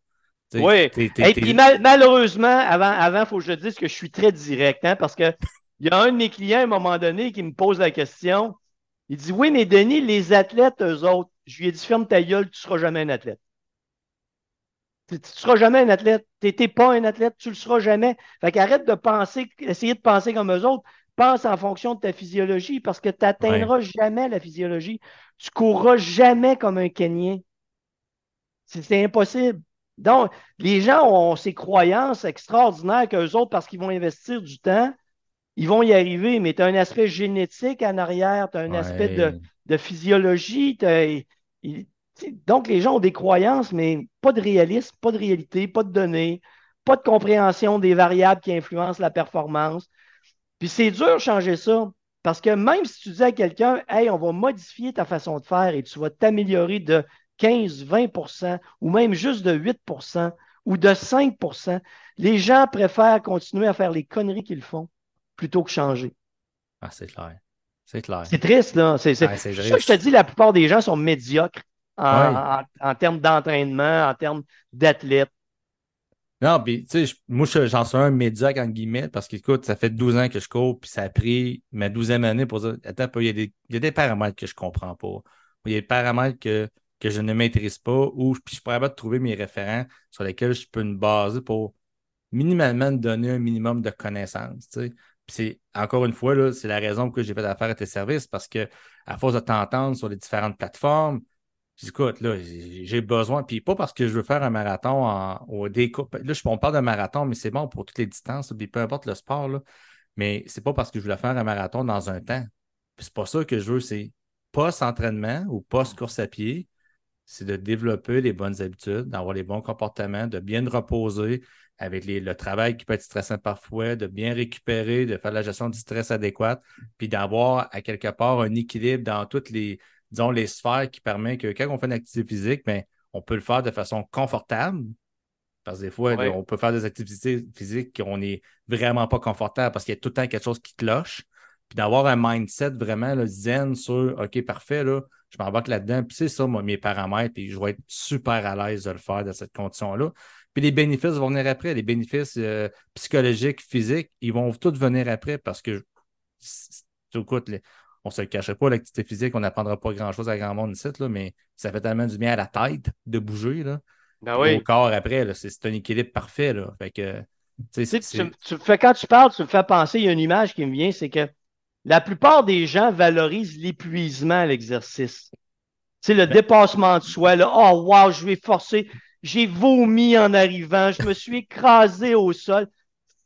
Oui. Et puis malheureusement, avant, avant, il faut que je dise que je suis très direct, hein, parce qu'il y a un de mes clients à un moment donné qui me pose la question. Il dit Oui, mais Denis, les athlètes, eux autres, je lui ai dit ferme ta gueule, tu ne seras jamais un athlète. Tu ne seras jamais un athlète. Tu n'étais pas un athlète, tu ne le seras jamais. Fait qu'arrête de penser, essayer de penser comme eux autres. Pense en fonction de ta physiologie parce que tu n'atteindras jamais la physiologie. Tu courras jamais comme un Kenyan. C'est impossible. Donc, les gens ont ces croyances extraordinaires qu'eux autres, parce qu'ils vont investir du temps, ils vont y arriver, mais tu as un aspect génétique en arrière, tu as un aspect de, physiologie. Donc, les gens ont des croyances, mais pas de réalisme, pas de réalité, pas de données, pas de compréhension des variables qui influencent la performance. Puis c'est dur de changer ça. Parce que même si tu dis à quelqu'un, hey, on va modifier ta façon de faire et tu vas t'améliorer de 15, 20% ou même juste de 8% ou de 5% les gens préfèrent continuer à faire les conneries qu'ils font plutôt que changer. Ah, c'est clair. C'est clair. C'est triste, là. C'est ça que je te dis, la plupart des gens sont médiocres en, termes d'entraînement, en termes d'athlètes. Non, puis tu sais, moi, j'en suis un médiocre, en guillemets, parce que, écoute, ça fait 12 ans que je cours, puis ça a pris ma douzième année pour dire, attends, il y, a des, il y a des paramètres que je comprends pas. Il y a des paramètres que que je ne maîtrise pas ou puis je pourrais pas trouver mes référents sur lesquels je peux me baser pour minimalement donner un minimum de connaissances. c'est encore une fois, c'est la raison pour laquelle j'ai fait affaire à tes services parce que à force de t'entendre sur les différentes plateformes, écoute, là, j'ai besoin, puis pas parce que je veux faire un marathon en, au découpe. Là, on parle de marathon, mais c'est bon pour toutes les distances, puis peu importe le sport, là, mais c'est pas parce que je voulais faire un marathon dans un temps. C'est pas ça que je veux, c'est post-entraînement ou post-course à pied, c'est de développer les bonnes habitudes, d'avoir les bons comportements, de bien reposer avec le travail qui peut être stressant parfois, de bien récupérer, de faire la gestion du stress adéquate, puis d'avoir à quelque part un équilibre dans toutes les, disons, les sphères qui permet que quand on fait une activité physique, bien, on peut le faire de façon confortable. Parce que des fois, on peut faire des activités physiques qu'on n'est vraiment pas confortable parce qu'il y a tout le temps quelque chose qui cloche. Puis d'avoir un mindset vraiment zen sur OK, parfait, là, je m'embarque là-dedans. Puis c'est ça, moi, mes paramètres, et je vais être super à l'aise de le faire dans cette condition-là. Puis les bénéfices vont venir après. Les bénéfices euh, psychologiques, physiques, ils vont tous venir après parce que, écoute, on ne se le cacherait pas, l'activité physique, on n'apprendra pas grand-chose à grand monde ici, là, mais ça fait tellement du bien à la tête de bouger. Là. Ben oui. Au corps après, c'est un équilibre parfait. Là. Fait que, tu, tu, fais, quand tu parles, tu me fais penser, il y a une image qui me vient, c'est que la plupart des gens valorisent l'épuisement à l'exercice. C'est le ben dépassement de soi. Là. Oh, wow, je vais forcer. J'ai vomi en arrivant. Je me suis écrasé au sol.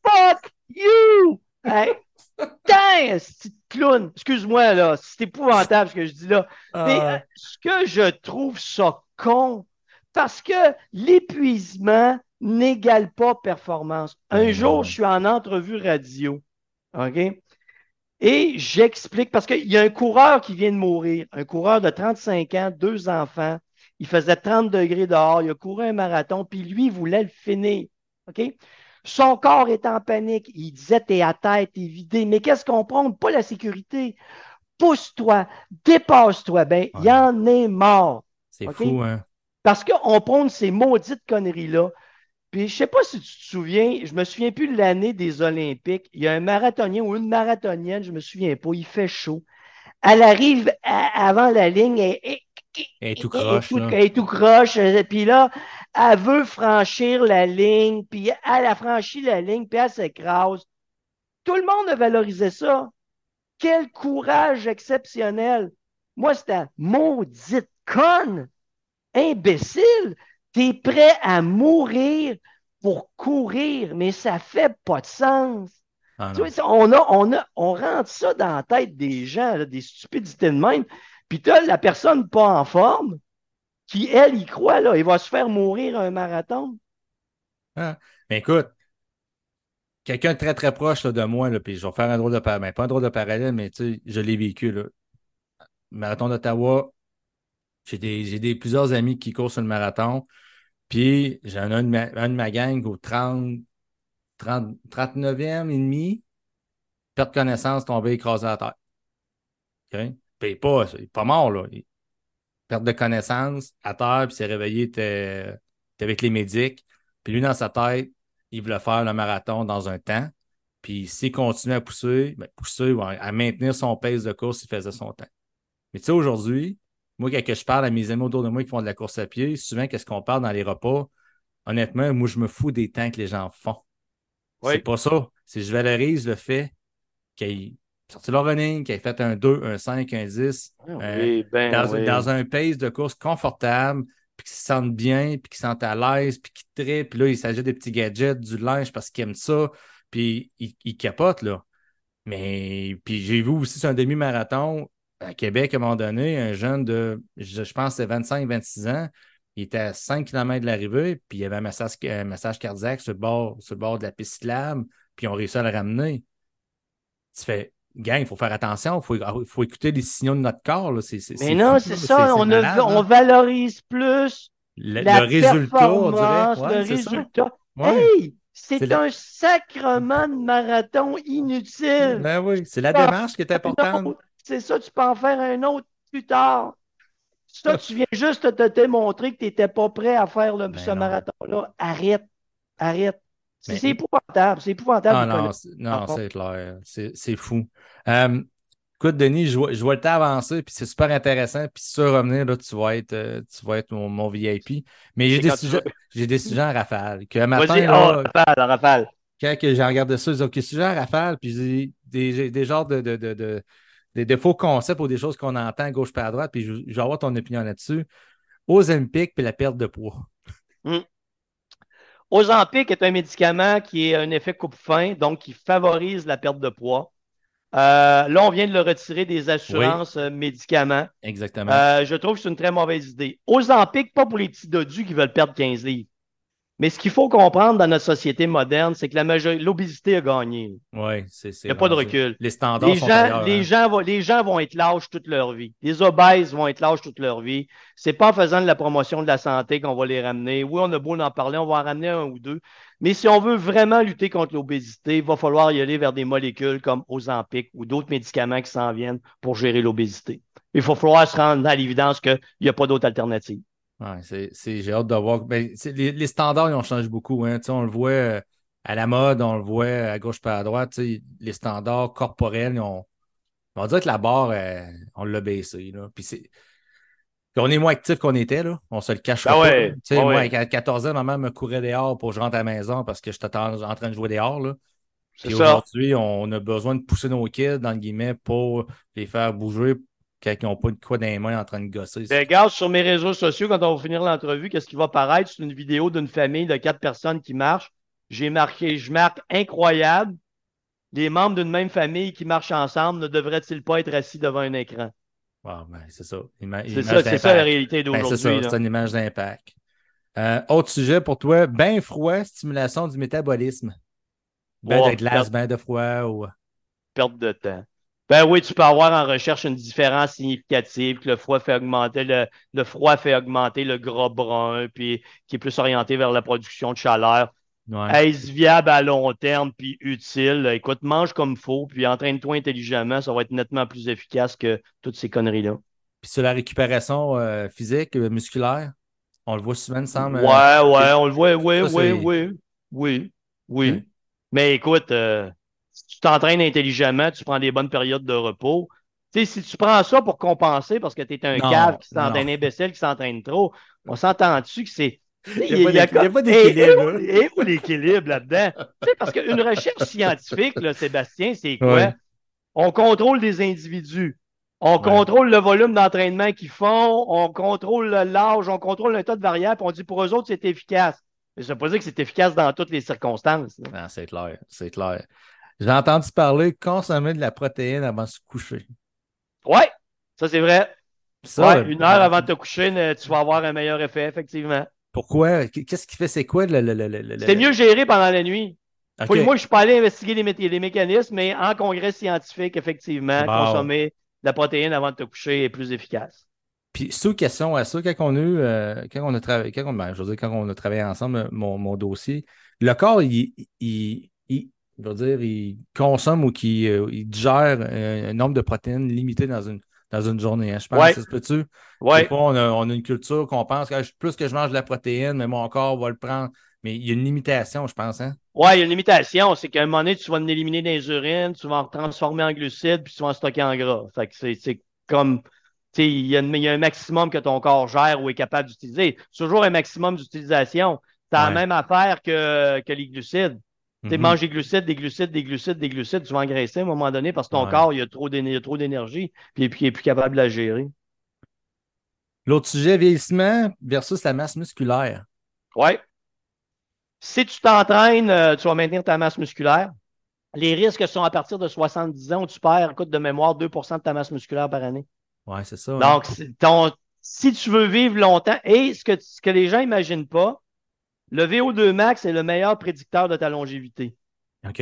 Fuck you! Hey, petit clown. Excuse-moi, là. C'est épouvantable ce que je dis là. Mais ah. ce que je trouve ça con, parce que l'épuisement n'égale pas performance. Un ben jour, je suis en entrevue radio. OK? Et j'explique, parce qu'il y a un coureur qui vient de mourir, un coureur de 35 ans, deux enfants. Il faisait 30 degrés dehors, il a couru un marathon, puis lui, il voulait le finir. OK? Son corps est en panique. Il disait T'es à tête, t'es vidé. Mais qu'est-ce qu'on prend? Pas la sécurité. Pousse-toi, dépasse-toi. Ben, il y en est mort. C'est fou, hein? Parce qu'on prend ces maudites conneries-là. Puis je sais pas si tu te souviens, je me souviens plus de l'année des Olympiques. Il y a un marathonien ou une marathonienne, je me souviens pas, il fait chaud. Elle arrive avant la ligne, et elle est tout croche. Elle est tout, croche. Euh, puis là, elle veut franchir la ligne, puis elle a franchi la ligne, puis elle s'écrase. Tout le monde a valorisé ça. Quel courage exceptionnel. Moi, c'était maudite conne, imbécile. Tu es prêt à mourir pour courir, mais ça fait pas de sens. Ah on, a, on, a, on rentre ça dans la tête des gens, des stupidités de même. Puis tu as la personne pas en forme qui, elle, y croit, là, il va se faire mourir un marathon. Ah. Mais écoute, quelqu'un très très proche de moi, là, puis je vais faire un drôle de parallèle, ben, pas un drôle de parallèle, mais tu sais, je l'ai vécu. Là. Marathon d'Ottawa, j'ai des, des, plusieurs amis qui courent sur le marathon. Puis j'en ai un de, ma, de ma gang au 30, 30, 39e et demi, perte de connaissance, tombé écrasé à terre. OK? Puis pas, pas mort, là. Perte de connaissance, à terre, puis s'est réveillé, t'es avec les médics. Puis lui, dans sa tête, il voulait faire le marathon dans un temps. Puis s'il continuait à pousser, ben, pousser, à maintenir son pace de course, il faisait son temps. Mais tu sais, aujourd'hui, moi, quand je parle à mes amis autour de moi qui font de la course à pied, souvent, qu'est-ce qu'on parle dans les repas? Honnêtement, moi, je me fous des temps que les gens font. C'est pas ça. C'est je valorise le fait qu'ils sorti leur running, qu'ils aient fait un 2, un 5, un 10, ah euh, ben dans, un pace de course confortable, puis qu'ils se sentent bien, puis qu'ils se sentent à l'aise, puis qu'ils trippent. Puis là, il s'agit des petits gadgets, du linge parce qu'ils aiment ça, puis ils, ils capotent, là. Mais puis j'ai vu aussi sur un demi-marathon, à Québec, à un moment donné, un jeune de, je, pense, c'est 25-26 ans, il était à 5 km de l'arrivée, puis il y avait un massage, un massage cardiaque sur le, bord, sur le bord de la piste puis on réussi à le ramener. Tu fais, gang, il faut faire attention, il faut, faut, écouter les signaux de notre corps. Là. Mais non, c'est ça, on, on, valorise plus le, la résultat, on dirait. le résultat. Hey! C'est un sacrement de marathon inutile. Ben oui, c'est la démarche qui est importante. C'est ça, tu peux en faire un autre plus tard. Ça, tu viens juste te démontrer que tu n'étais pas prêt à faire le, ben ce marathon-là. Arrête, arrête. C'est épouvantable, c'est épouvantable. Ah, non, non, c'est clair. C'est fou. Euh, écoute, Denis, je vois, je vois, le temps avancer, puis c'est super intéressant. Puis si tu veux revenir, là, tu vas être, euh, tu vas être mon, VIP. Mais j'ai des, sujets, des sujets en rafale. Que matin, là, oh, rafale, rafale. Quand j'ai regardé ça, j'ai dit, OK, sujet en rafale, puis j'ai des, des genres de, de, de des, faux concepts ou des choses qu'on entend à gauche par à droite, puis je, vais avoir ton opinion là-dessus. Ozempic puis la perte de poids. Hmm. Ozempic est un médicament qui a un effet coupe-fin, donc qui favorise la perte de poids. Euh, là, on vient de le retirer des assurances euh, médicaments. Exactement. Euh, je trouve que c'est une très mauvaise idée. Ozempic, pas pour les petits dodus qui veulent perdre 15 livres. Mais ce qu'il faut comprendre dans notre société moderne, c'est que la majorité, l'obésité a gagné. Oui, c'est Il n'y a pas de recul. Les standards les sont gens, les, hein. gens vont, les gens vont être lâches toute leur vie. Les obèses vont être lâches toute leur vie. C'est pas en faisant de la promotion de la santé qu'on va les ramener. Oui, on a beau en parler, on va en ramener un ou deux. Mais si on veut vraiment lutter contre l'obésité, il va falloir y aller vers des molécules comme Ozempic ou d'autres médicaments qui s'en viennent pour gérer l'obésité. il faut falloir se rendre à l'évidence qu'il n'y a pas d'autre alternative. Ouais, c'est, j'ai hâte de voir. Ben, les, les, standards, ils ont changé beaucoup. Hein. On le voit euh, à la mode, on le voit à gauche pas à droite. Les standards corporels, on va dire que la barre, euh, on l'a baissé. Là. Puis c'est, on est moins actif qu'on était, là. On se le cache ah pas. Ah moi, à 14 ans, maman me courait dehors pour que je rentre à la maison parce que j'étais en, train de jouer dehors. Là. Et aujourd'hui, on a besoin de pousser nos kids, dans le guillemets, pour les faire bouger quand ils n'ont pas de quoi dans les mains en train de gosser. Ben, regarde sur mes réseaux sociaux, quand on va finir l'entrevue, qu'est-ce qui va paraître? C'est une vidéo d'une famille de quatre personnes qui marchent. J'ai marqué, je marque incroyable. Les membres d'une même famille qui marchent ensemble ne devraient-ils pas être assis devant un écran? ben, c'est ça. c'est ça, ça, la réalité ben, d'aujourd'hui. c'est une image d'impact. Euh, autre sujet pour toi, bain froid, stimulation du métabolisme. Ben de glace, bain de froid ou. Perte de temps. Ben oui, tu peux avoir en recherche une différence significative, que le froid fait augmenter le, le froid fait augmenter le gras brun, puis qui est plus orienté vers la production de chaleur. Est-ce viable à long terme puis utile? Écoute, mange comme il faut, puis entraîne-toi intelligemment, ça va être nettement plus efficace que toutes ces conneries-là. Puis sur la récupération euh, physique, euh, musculaire, on le voit souvent, semble. Euh, ouais, ouais, on le voit, oui, oui, oui, oui, oui. Mais écoute, si tu t'entraînes intelligemment, tu prends des bonnes périodes de repos. Si tu prends ça pour compenser parce que tu es un cave qui s'entraîne, imbécile qui s'entraîne trop, on s'entend-tu que c'est il n'y a, pas d'équilibre. Et, où l'équilibre là-dedans? parce qu'une recherche scientifique, là, Sébastien, c'est quoi? On contrôle des individus. On contrôle le volume d'entraînement qu'ils font, on contrôle l'âge, on contrôle un tas de variables, on dit pour eux autres, c'est efficace. Mais ça ne veut pas dire que c'est efficace dans toutes les circonstances. C'est clair, c'est clair. J'ai entendu parler consommer de la protéine avant de se coucher. Oui, ça c'est vrai. une heure avant de te coucher, tu vas avoir un meilleur effet, effectivement. Pourquoi? Qu'est-ce qui fait? C'est quoi le. C'est mieux géré pendant la nuit. Moi, je ne suis pas allé investiguer les, mécanismes, mais en congrès scientifique, effectivement, consommer de la protéine avant de te coucher est plus efficace. Puis, sous question à ça, quand on a, euh, quand on a travaillé, quand on, ben, je veux dire, quand on a travaillé ensemble, mon, dossier, le corps, il, il, dire, il consomme ou qu'il euh, un, nombre de protéines limité dans une, dans une journée. Hein. Je pense que ça se peut-tu? Ouais. on, a, on a une culture qu'on pense que plus que je mange de la protéine, mais mon corps va le prendre. Mais il y a une limitation, je pense. Hein? Oui, il y a une limitation. C'est qu'à un moment donné, tu vas en éliminer des urines, tu vas en transformer en glucides, puis tu vas en stocker en gras. Fait que c'est comme. Il y, a, il y a un maximum que ton corps gère ou est capable d'utiliser. Toujours un maximum d'utilisation. C'est la même affaire que, que les glucides. Tu mm manges des glucides, des glucides, des glucides, des glucides, tu vas engraisser à un moment donné parce que ton corps, il y a trop d'énergie, puis, puis il n'est plus capable de la gérer. L'autre sujet, vieillissement versus la masse musculaire. Oui. Si tu t'entraînes, euh, tu vas maintenir ta masse musculaire. Les risques sont à partir de 70 ans où tu perds, écoute, de mémoire, 2% de ta masse musculaire par année. Oui, c'est ça. Donc, si tu veux vivre longtemps, et ce que, ce que les gens n'imaginent pas, le VO2 max est le meilleur prédicteur de ta longévité. OK.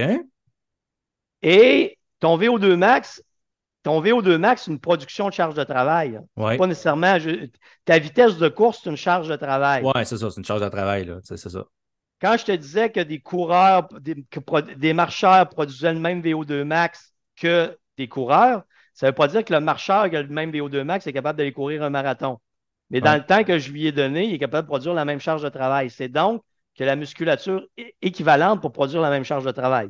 Et ton VO2 max, ton VO2 max, c'est une production de charge de travail. Ouais. Pas nécessairement. ta vitesse de course, c'est une charge de travail. Oui, c'est ça, c'est une charge de travail. C'est ça. Quand je te disais que des coureurs, des, marcheurs produisaient le même VO2 max que des coureurs, ça ne veut pas dire que le marcheur qui a le même VO2 max est capable d'aller courir un marathon. Mais dans le temps que je lui ai donné, il est capable de produire la même charge de travail. C'est donc que la musculature est équivalente pour produire la même charge de travail.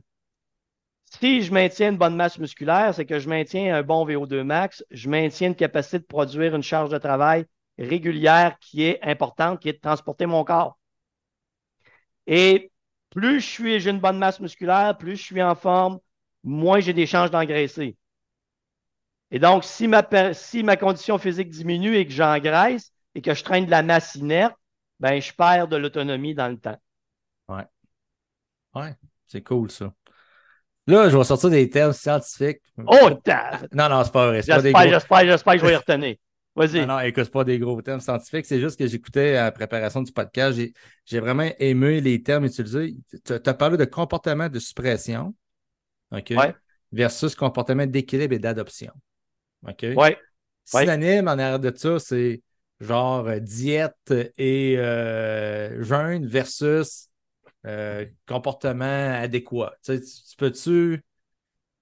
Si je maintiens une bonne masse musculaire, c'est que je maintiens un bon VO2 max, je maintiens une capacité de produire une charge de travail régulière qui est importante, qui est de transporter mon corps. Et plus je suis, j'ai une bonne masse musculaire, plus je suis en forme, moins j'ai des chances d'engraisser. Et donc, si ma, si ma condition physique diminue et que j'engraisse et que je traîne de la masse inerte, ben, je perds de l'autonomie dans le temps. Ouais. Ouais, c'est cool ça. Là, je vais sortir des termes scientifiques. Oh, Non, non, c'est pas vrai. J'espère, j'espère, j'espère que je vais y retenir. Vas-y. Non, non, écoute, c'est pas des gros termes scientifiques. C'est juste que j'écoutais à la préparation du podcast. J'ai, vraiment aimé les termes utilisés. Tu as parlé de comportement de suppression. OK? Ouais. Versus comportement d'équilibre et d'adoption. OK? Oui. Synonyme en arrière de ça, c'est genre euh, diète et euh, jeûne versus euh, comportement adéquat. Tu, sais, tu peux-tu.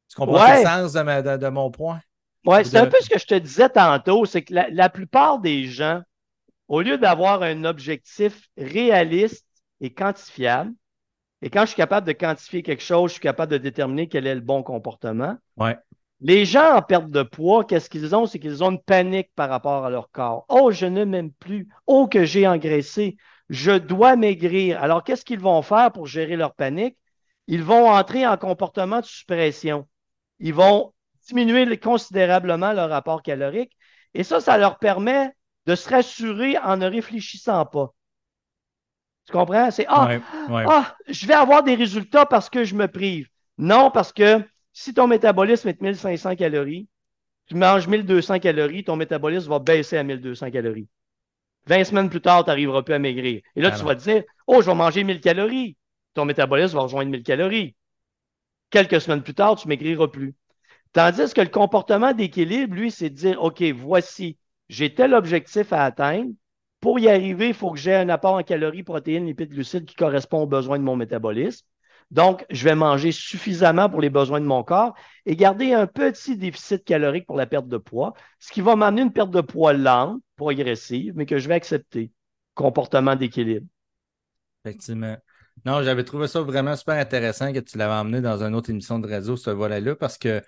Tu comprends le sens de, mon point? Oui, c'est un peu ce que je te disais tantôt, c'est que la, plupart des gens, au lieu d'avoir un objectif réaliste et quantifiable, et quand je suis capable de quantifier quelque chose, je suis capable de déterminer quel est le bon comportement. Ouais. Les gens en perte de poids, qu'est-ce qu'ils ont? C'est qu'ils ont une panique par rapport à leur corps. Oh, je ne m'aime plus. Oh, que j'ai engraissé. Je dois maigrir. Alors, qu'est-ce qu'ils vont faire pour gérer leur panique? Ils vont entrer en comportement de suppression. Ils vont diminuer considérablement leur rapport calorique. Et ça, ça leur permet de se rassurer en ne réfléchissant pas. Tu comprends? C'est ah, ah, je vais avoir des résultats parce que je me prive. Non, parce que si ton métabolisme est de 1500 calories, tu manges 1200 calories, ton métabolisme va baisser à 1200 calories. 20 semaines plus tard, tu n'arriveras plus à maigrir. Et là, tu vas te dire, oh, je vais manger 1000 calories. Ton métabolisme va rejoindre 1000 calories. Quelques semaines plus tard, tu maigriras plus. Tandis que le comportement d'équilibre, lui, c'est de dire, OK, voici, j'ai tel objectif à atteindre. Pour y arriver, il faut que j'ai un apport en calories, protéines, lipides, glucides qui correspond aux besoins de mon métabolisme. Donc, je vais manger suffisamment pour les besoins de mon corps et garder un petit déficit calorique pour la perte de poids, ce qui va m'amener une perte de poids lente, progressive, mais que je vais accepter. Comportement d'équilibre. Effectivement. Non, j'avais trouvé ça vraiment super intéressant que tu l'avais emmené dans une autre émission de radio, ce volet-là, parce que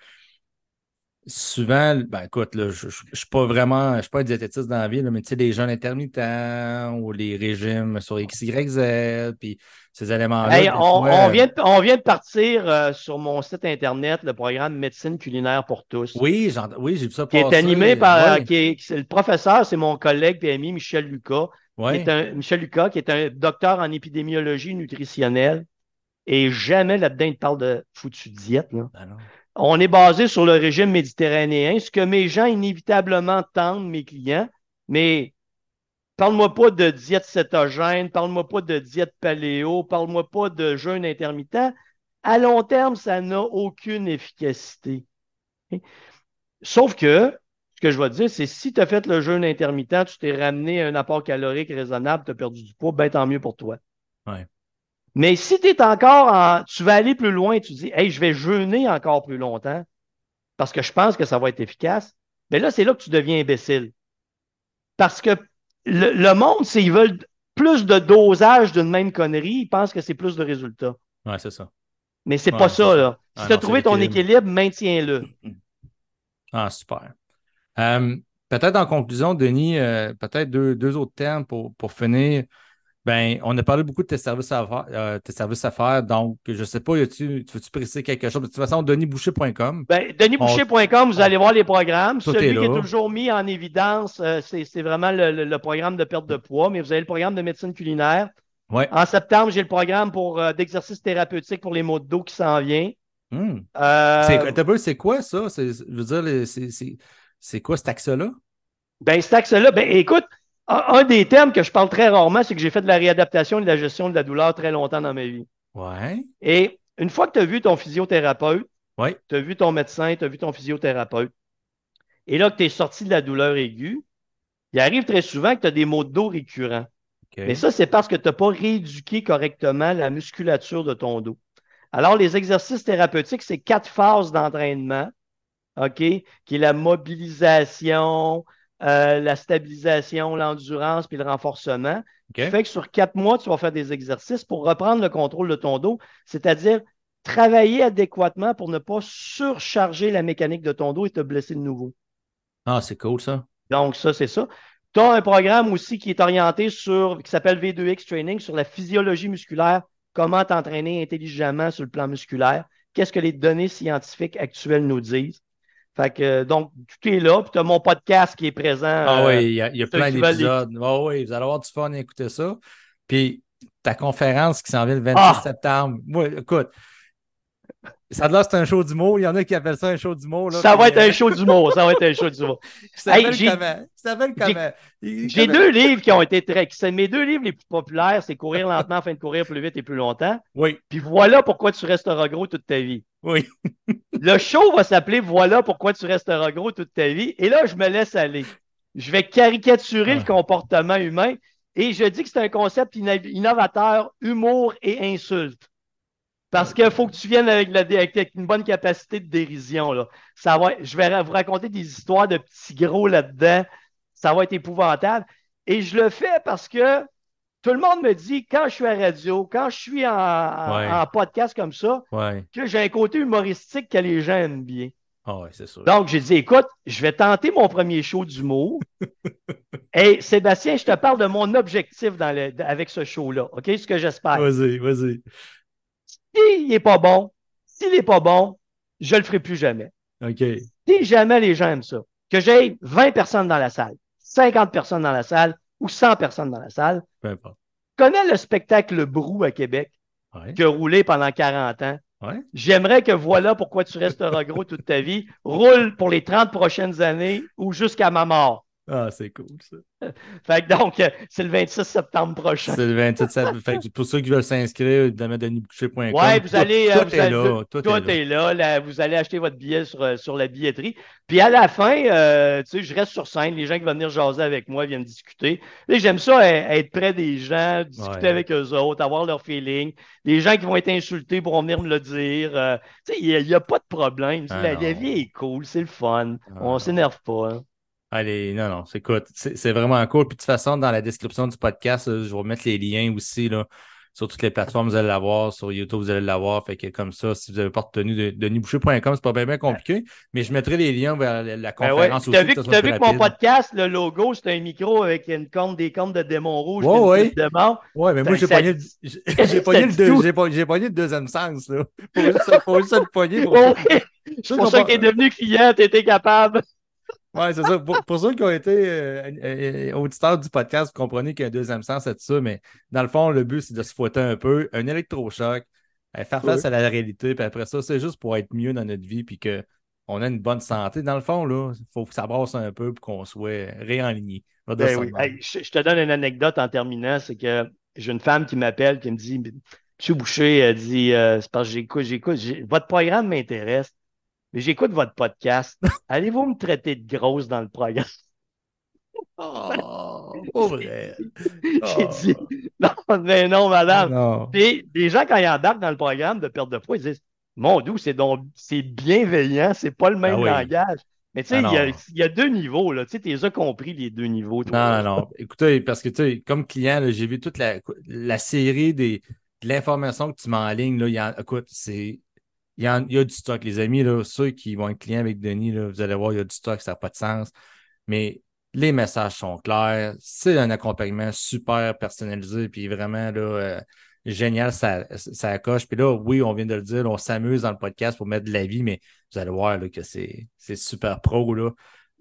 souvent, ben écoute, je ne suis pas vraiment, je suis pas un diététiste dans la vie, mais tu sais, les jeûnes intermittents ou les régimes sur X, Y, Z, puis ces éléments-là. on, vient de, on vient de partir euh, sur mon site Internet, le programme Médecine culinaire pour tous. Oui, oui j'ai vu ça Qui est animé par, euh, qui est, le professeur, c'est mon collègue PMI, Michel Lucas. Qui est un, Michel Lucas, qui est un docteur en épidémiologie nutritionnelle. Et jamais là-dedans, il parle de foutu diète. Là. Ben on est basé sur le régime méditerranéen, ce que mes gens inévitablement tendent, mes clients, mais parle-moi pas de diète cétogène, parle-moi pas de diète paléo, parle-moi pas de jeûne intermittent. À long terme, ça n'a aucune efficacité. Sauf que, ce que je vais te dire, c'est si tu as fait le jeûne intermittent, tu t'es ramené à un apport calorique raisonnable, tu as perdu du poids, ben tant mieux pour toi. Mais si tu es encore en. Tu vas aller plus loin, tu dis, hey, je vais jeûner encore plus longtemps parce que je pense que ça va être efficace. Mais là, c'est là que tu deviens imbécile. Parce que le, monde, s'ils veulent plus de dosage d'une même connerie, ils pensent que c'est plus de résultats. Ouais, c'est ça. Mais c'est pas ça, là. Si tu as trouvé ton équilibre, maintiens-le. Ah, super. Euh, peut-être en conclusion, Denis, euh, peut-être deux, deux, autres termes pour, pour finir. Ben, on a parlé beaucoup de tes services à faire, euh, tes services à faire donc je ne sais pas, tu veux-tu préciser quelque chose? De toute façon, denisboucher.com. Ben, denisboucher.com, vous allez voir les programmes. Celui qui est toujours mis en évidence, euh, c'est vraiment le, programme de perte de poids, mais vous avez le programme de médecine culinaire. Ouais. En septembre, j'ai le programme pour euh, d'exercice thérapeutique pour les maux de dos qui s'en vient. Hmm. C'est quoi ça? Je veux dire, c'est quoi cet axe-là? Ben, cet axe-là, ben, écoute, un, des thèmes que je parle très rarement, c'est que j'ai fait de la réadaptation et de la gestion de la douleur très longtemps dans ma vie. Ouais. Et une fois que tu as vu ton physiothérapeute, ouais. tu as vu ton médecin, tu as vu ton physiothérapeute, et là que tu es sorti de la douleur aiguë, il arrive très souvent que tu as des maux de dos récurrents. Mais ça, c'est parce que tu n'as pas rééduqué correctement la musculature de ton dos. Alors, les exercices thérapeutiques, c'est quatre phases d'entraînement, OK, qui est la mobilisation, euh, la stabilisation, l'endurance puis le renforcement. Okay. fait que sur quatre mois, tu vas faire des exercices pour reprendre le contrôle de ton dos, c'est-à-dire travailler adéquatement pour ne pas surcharger la mécanique de ton dos et te blesser de nouveau. Ah, c'est cool ça. Donc, ça, c'est ça. Tu as un programme aussi qui est orienté sur, qui s'appelle V2X Training, sur la physiologie musculaire, comment t'entraîner intelligemment sur le plan musculaire, qu'est-ce que les données scientifiques actuelles nous disent? Fait que, donc, tout est là. Puis tu as mon podcast qui est présent. Ah oui, il y a, plein d'épisodes. Ah oui, vous allez avoir du fun à écouter ça. Puis ta conférence qui s'en vient le 26 ah! septembre. Moi, écoute, ça a c'est un show d'humour. Il y en a qui appellent ça un show d'humour. Ça va être un show d'humour. Ça va être un show d'humour. Ça s'appelle comment? J'ai deux livres qui ont été très. Mes deux livres les plus populaires, c'est Courir lentement afin de courir plus vite et plus longtemps. Oui. Puis voilà pourquoi tu resteras gros toute ta vie. Oui. le show va s'appeler Voilà pourquoi tu resteras gros toute ta vie. Et là, je me laisse aller. Je vais caricaturer le comportement humain et je dis que c'est un concept innovateur, humour et insulte. Parce qu'il faut que tu viennes avec, la, avec, une bonne capacité de dérision. Là. Ça va, je vais vous raconter des histoires de petits gros là-dedans. Ça va être épouvantable. Et je le fais parce que tout le monde me dit, quand je suis à radio, quand je suis en, podcast comme ça, que j'ai un côté humoristique que les gens aiment bien. Ah ouais, c'est sûr. Donc, j'ai dit, écoute, je vais tenter mon premier show d'humour. Et Sébastien, je te parle de mon objectif dans le, avec ce show-là. OK? Ce que j'espère. Vas-y, vas-y. S'il n'est pas bon, s'il n'est pas bon, je ne le ferai plus jamais. OK. Si jamais les gens aiment ça, que j'ai 20 personnes dans la salle, 50 personnes dans la salle ou 100 personnes dans la salle, Peu importe. connais le spectacle Brou à Québec qui a roulé pendant 40 ans. J'aimerais que voilà pourquoi tu resteras gros toute ta vie. Roule pour les 30 prochaines années ou jusqu'à ma mort. Ah, c'est cool, ça. fait que donc, euh, c'est le 26 septembre prochain. C'est le 27 septembre. fait que pour ceux qui veulent s'inscrire, évidemment, denisboucher.com. Ouais, vous allez. Tout, euh, est, là, tout, est, là. Vous allez acheter votre billet sur, euh, sur la billetterie. Puis à la fin, tu sais, je reste sur scène. Les gens qui vont venir jaser avec moi viennent discuter. J'aime ça, être près des gens, discuter avec eux autres, avoir leur feeling. Les gens qui vont être insultés pourront venir me le dire. tu sais, il n'y a, pas de problème. Ah la, vie est cool, c'est le fun. Ah On ne s'énerve pas. Hein. Allez, non, non, c'est écoute, c'est vraiment cool. Puis de toute façon, dans la description du podcast, je vais mettre les liens aussi là, sur toutes les plateformes, vous allez l'avoir, sur YouTube, vous allez l'avoir. Fait que comme ça, si vous n'avez pas retenu de denisboucher.com, c'est pas bien, bien compliqué. Mais je mettrai les liens vers la, ben conférence aussi. Tu as vu, as vu que mon podcast, le logo, c'est un micro avec une corne, des cornes de démon rouge. Oui, oui. Ouais, mais moi, j'ai pogné, le, j'ai pogné le deuxième sens. Là. Pour juste, le pogner. C'est pour ça que tu es devenu client, tu étais capable. Ouais, c'est ça. Pour, ceux qui ont été euh, euh, auditeurs du podcast, vous comprenez qu'il y a un deuxième sens à tout ça, mais dans le fond, le but, c'est de se fouetter un peu, un électrochoc, euh, faire face à la réalité, puis après ça, c'est juste pour être mieux dans notre vie, puis qu'on a une bonne santé. Dans le fond, là, il faut que ça brasse un peu pour qu'on soit réaligné. Ben je, te donne une anecdote en terminant, c'est que j'ai une femme qui m'appelle, qui me dit Monsieur Boucher, elle dit C'est parce que j'écoute, j'écoute, votre programme m'intéresse mais j'écoute votre podcast. Allez-vous me traiter de grosse dans le programme? Oh, vrai. J'ai oh. dit, non, mais non, madame. Puis, les gens, quand ils embarquent dans le programme de perte de poids, ils disent, mon doux, c'est donc, c'est bienveillant, c'est pas le même ah langage. Mais tu sais, ah il y, a deux niveaux, là. Tu sais, tu as compris les deux niveaux. non, non, non. Écoutez, parce que tu sais, comme client, j'ai vu toute la, la série des, de l'information que tu mets en ligne. Là, il y a, écoute, c'est il y, a, du stock, les amis. Là, ceux qui vont être clients avec Denis, là, vous allez voir, il y a du stock, ça n'a pas de sens. Mais les messages sont clairs. C'est un accompagnement super personnalisé, puis vraiment là, euh, génial, ça, ça coche. Puis là, oui, on vient de le dire, on s'amuse dans le podcast pour mettre de la vie, mais vous allez voir là, que c'est super pro. Là.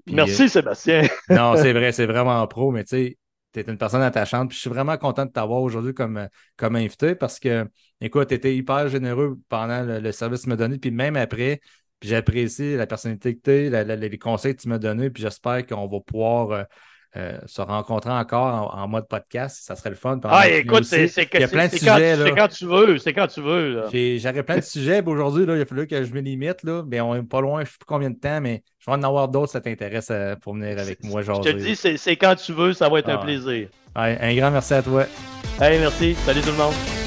Merci, euh, Sébastien. non, c'est vrai, c'est vraiment pro, mais tu sais, tu es une personne attachante. Puis je suis vraiment content de t'avoir aujourd'hui comme, comme invité parce que Écoute, tu étais hyper généreux pendant le, service que tu m'as donné, puis même après, puis j'apprécie la personnalité que tu es, les conseils que tu m'as donnés, puis j'espère qu'on va pouvoir euh, se rencontrer encore en, mode podcast. Ça serait le fun. Ah, écoute, c'est sujets. C'est quand tu veux. C'est quand tu veux. J'aurais plein de sujets. Aujourd'hui, il a fallu que je me limite. Là. Mais on est pas loin, je ne sais plus combien de temps, mais je vais en avoir d'autres ça t'intéresse euh, pour venir avec moi. Je te dis, c'est quand tu veux. Ça va être un ah. plaisir. un grand merci à toi. Hey, merci. Salut tout le monde.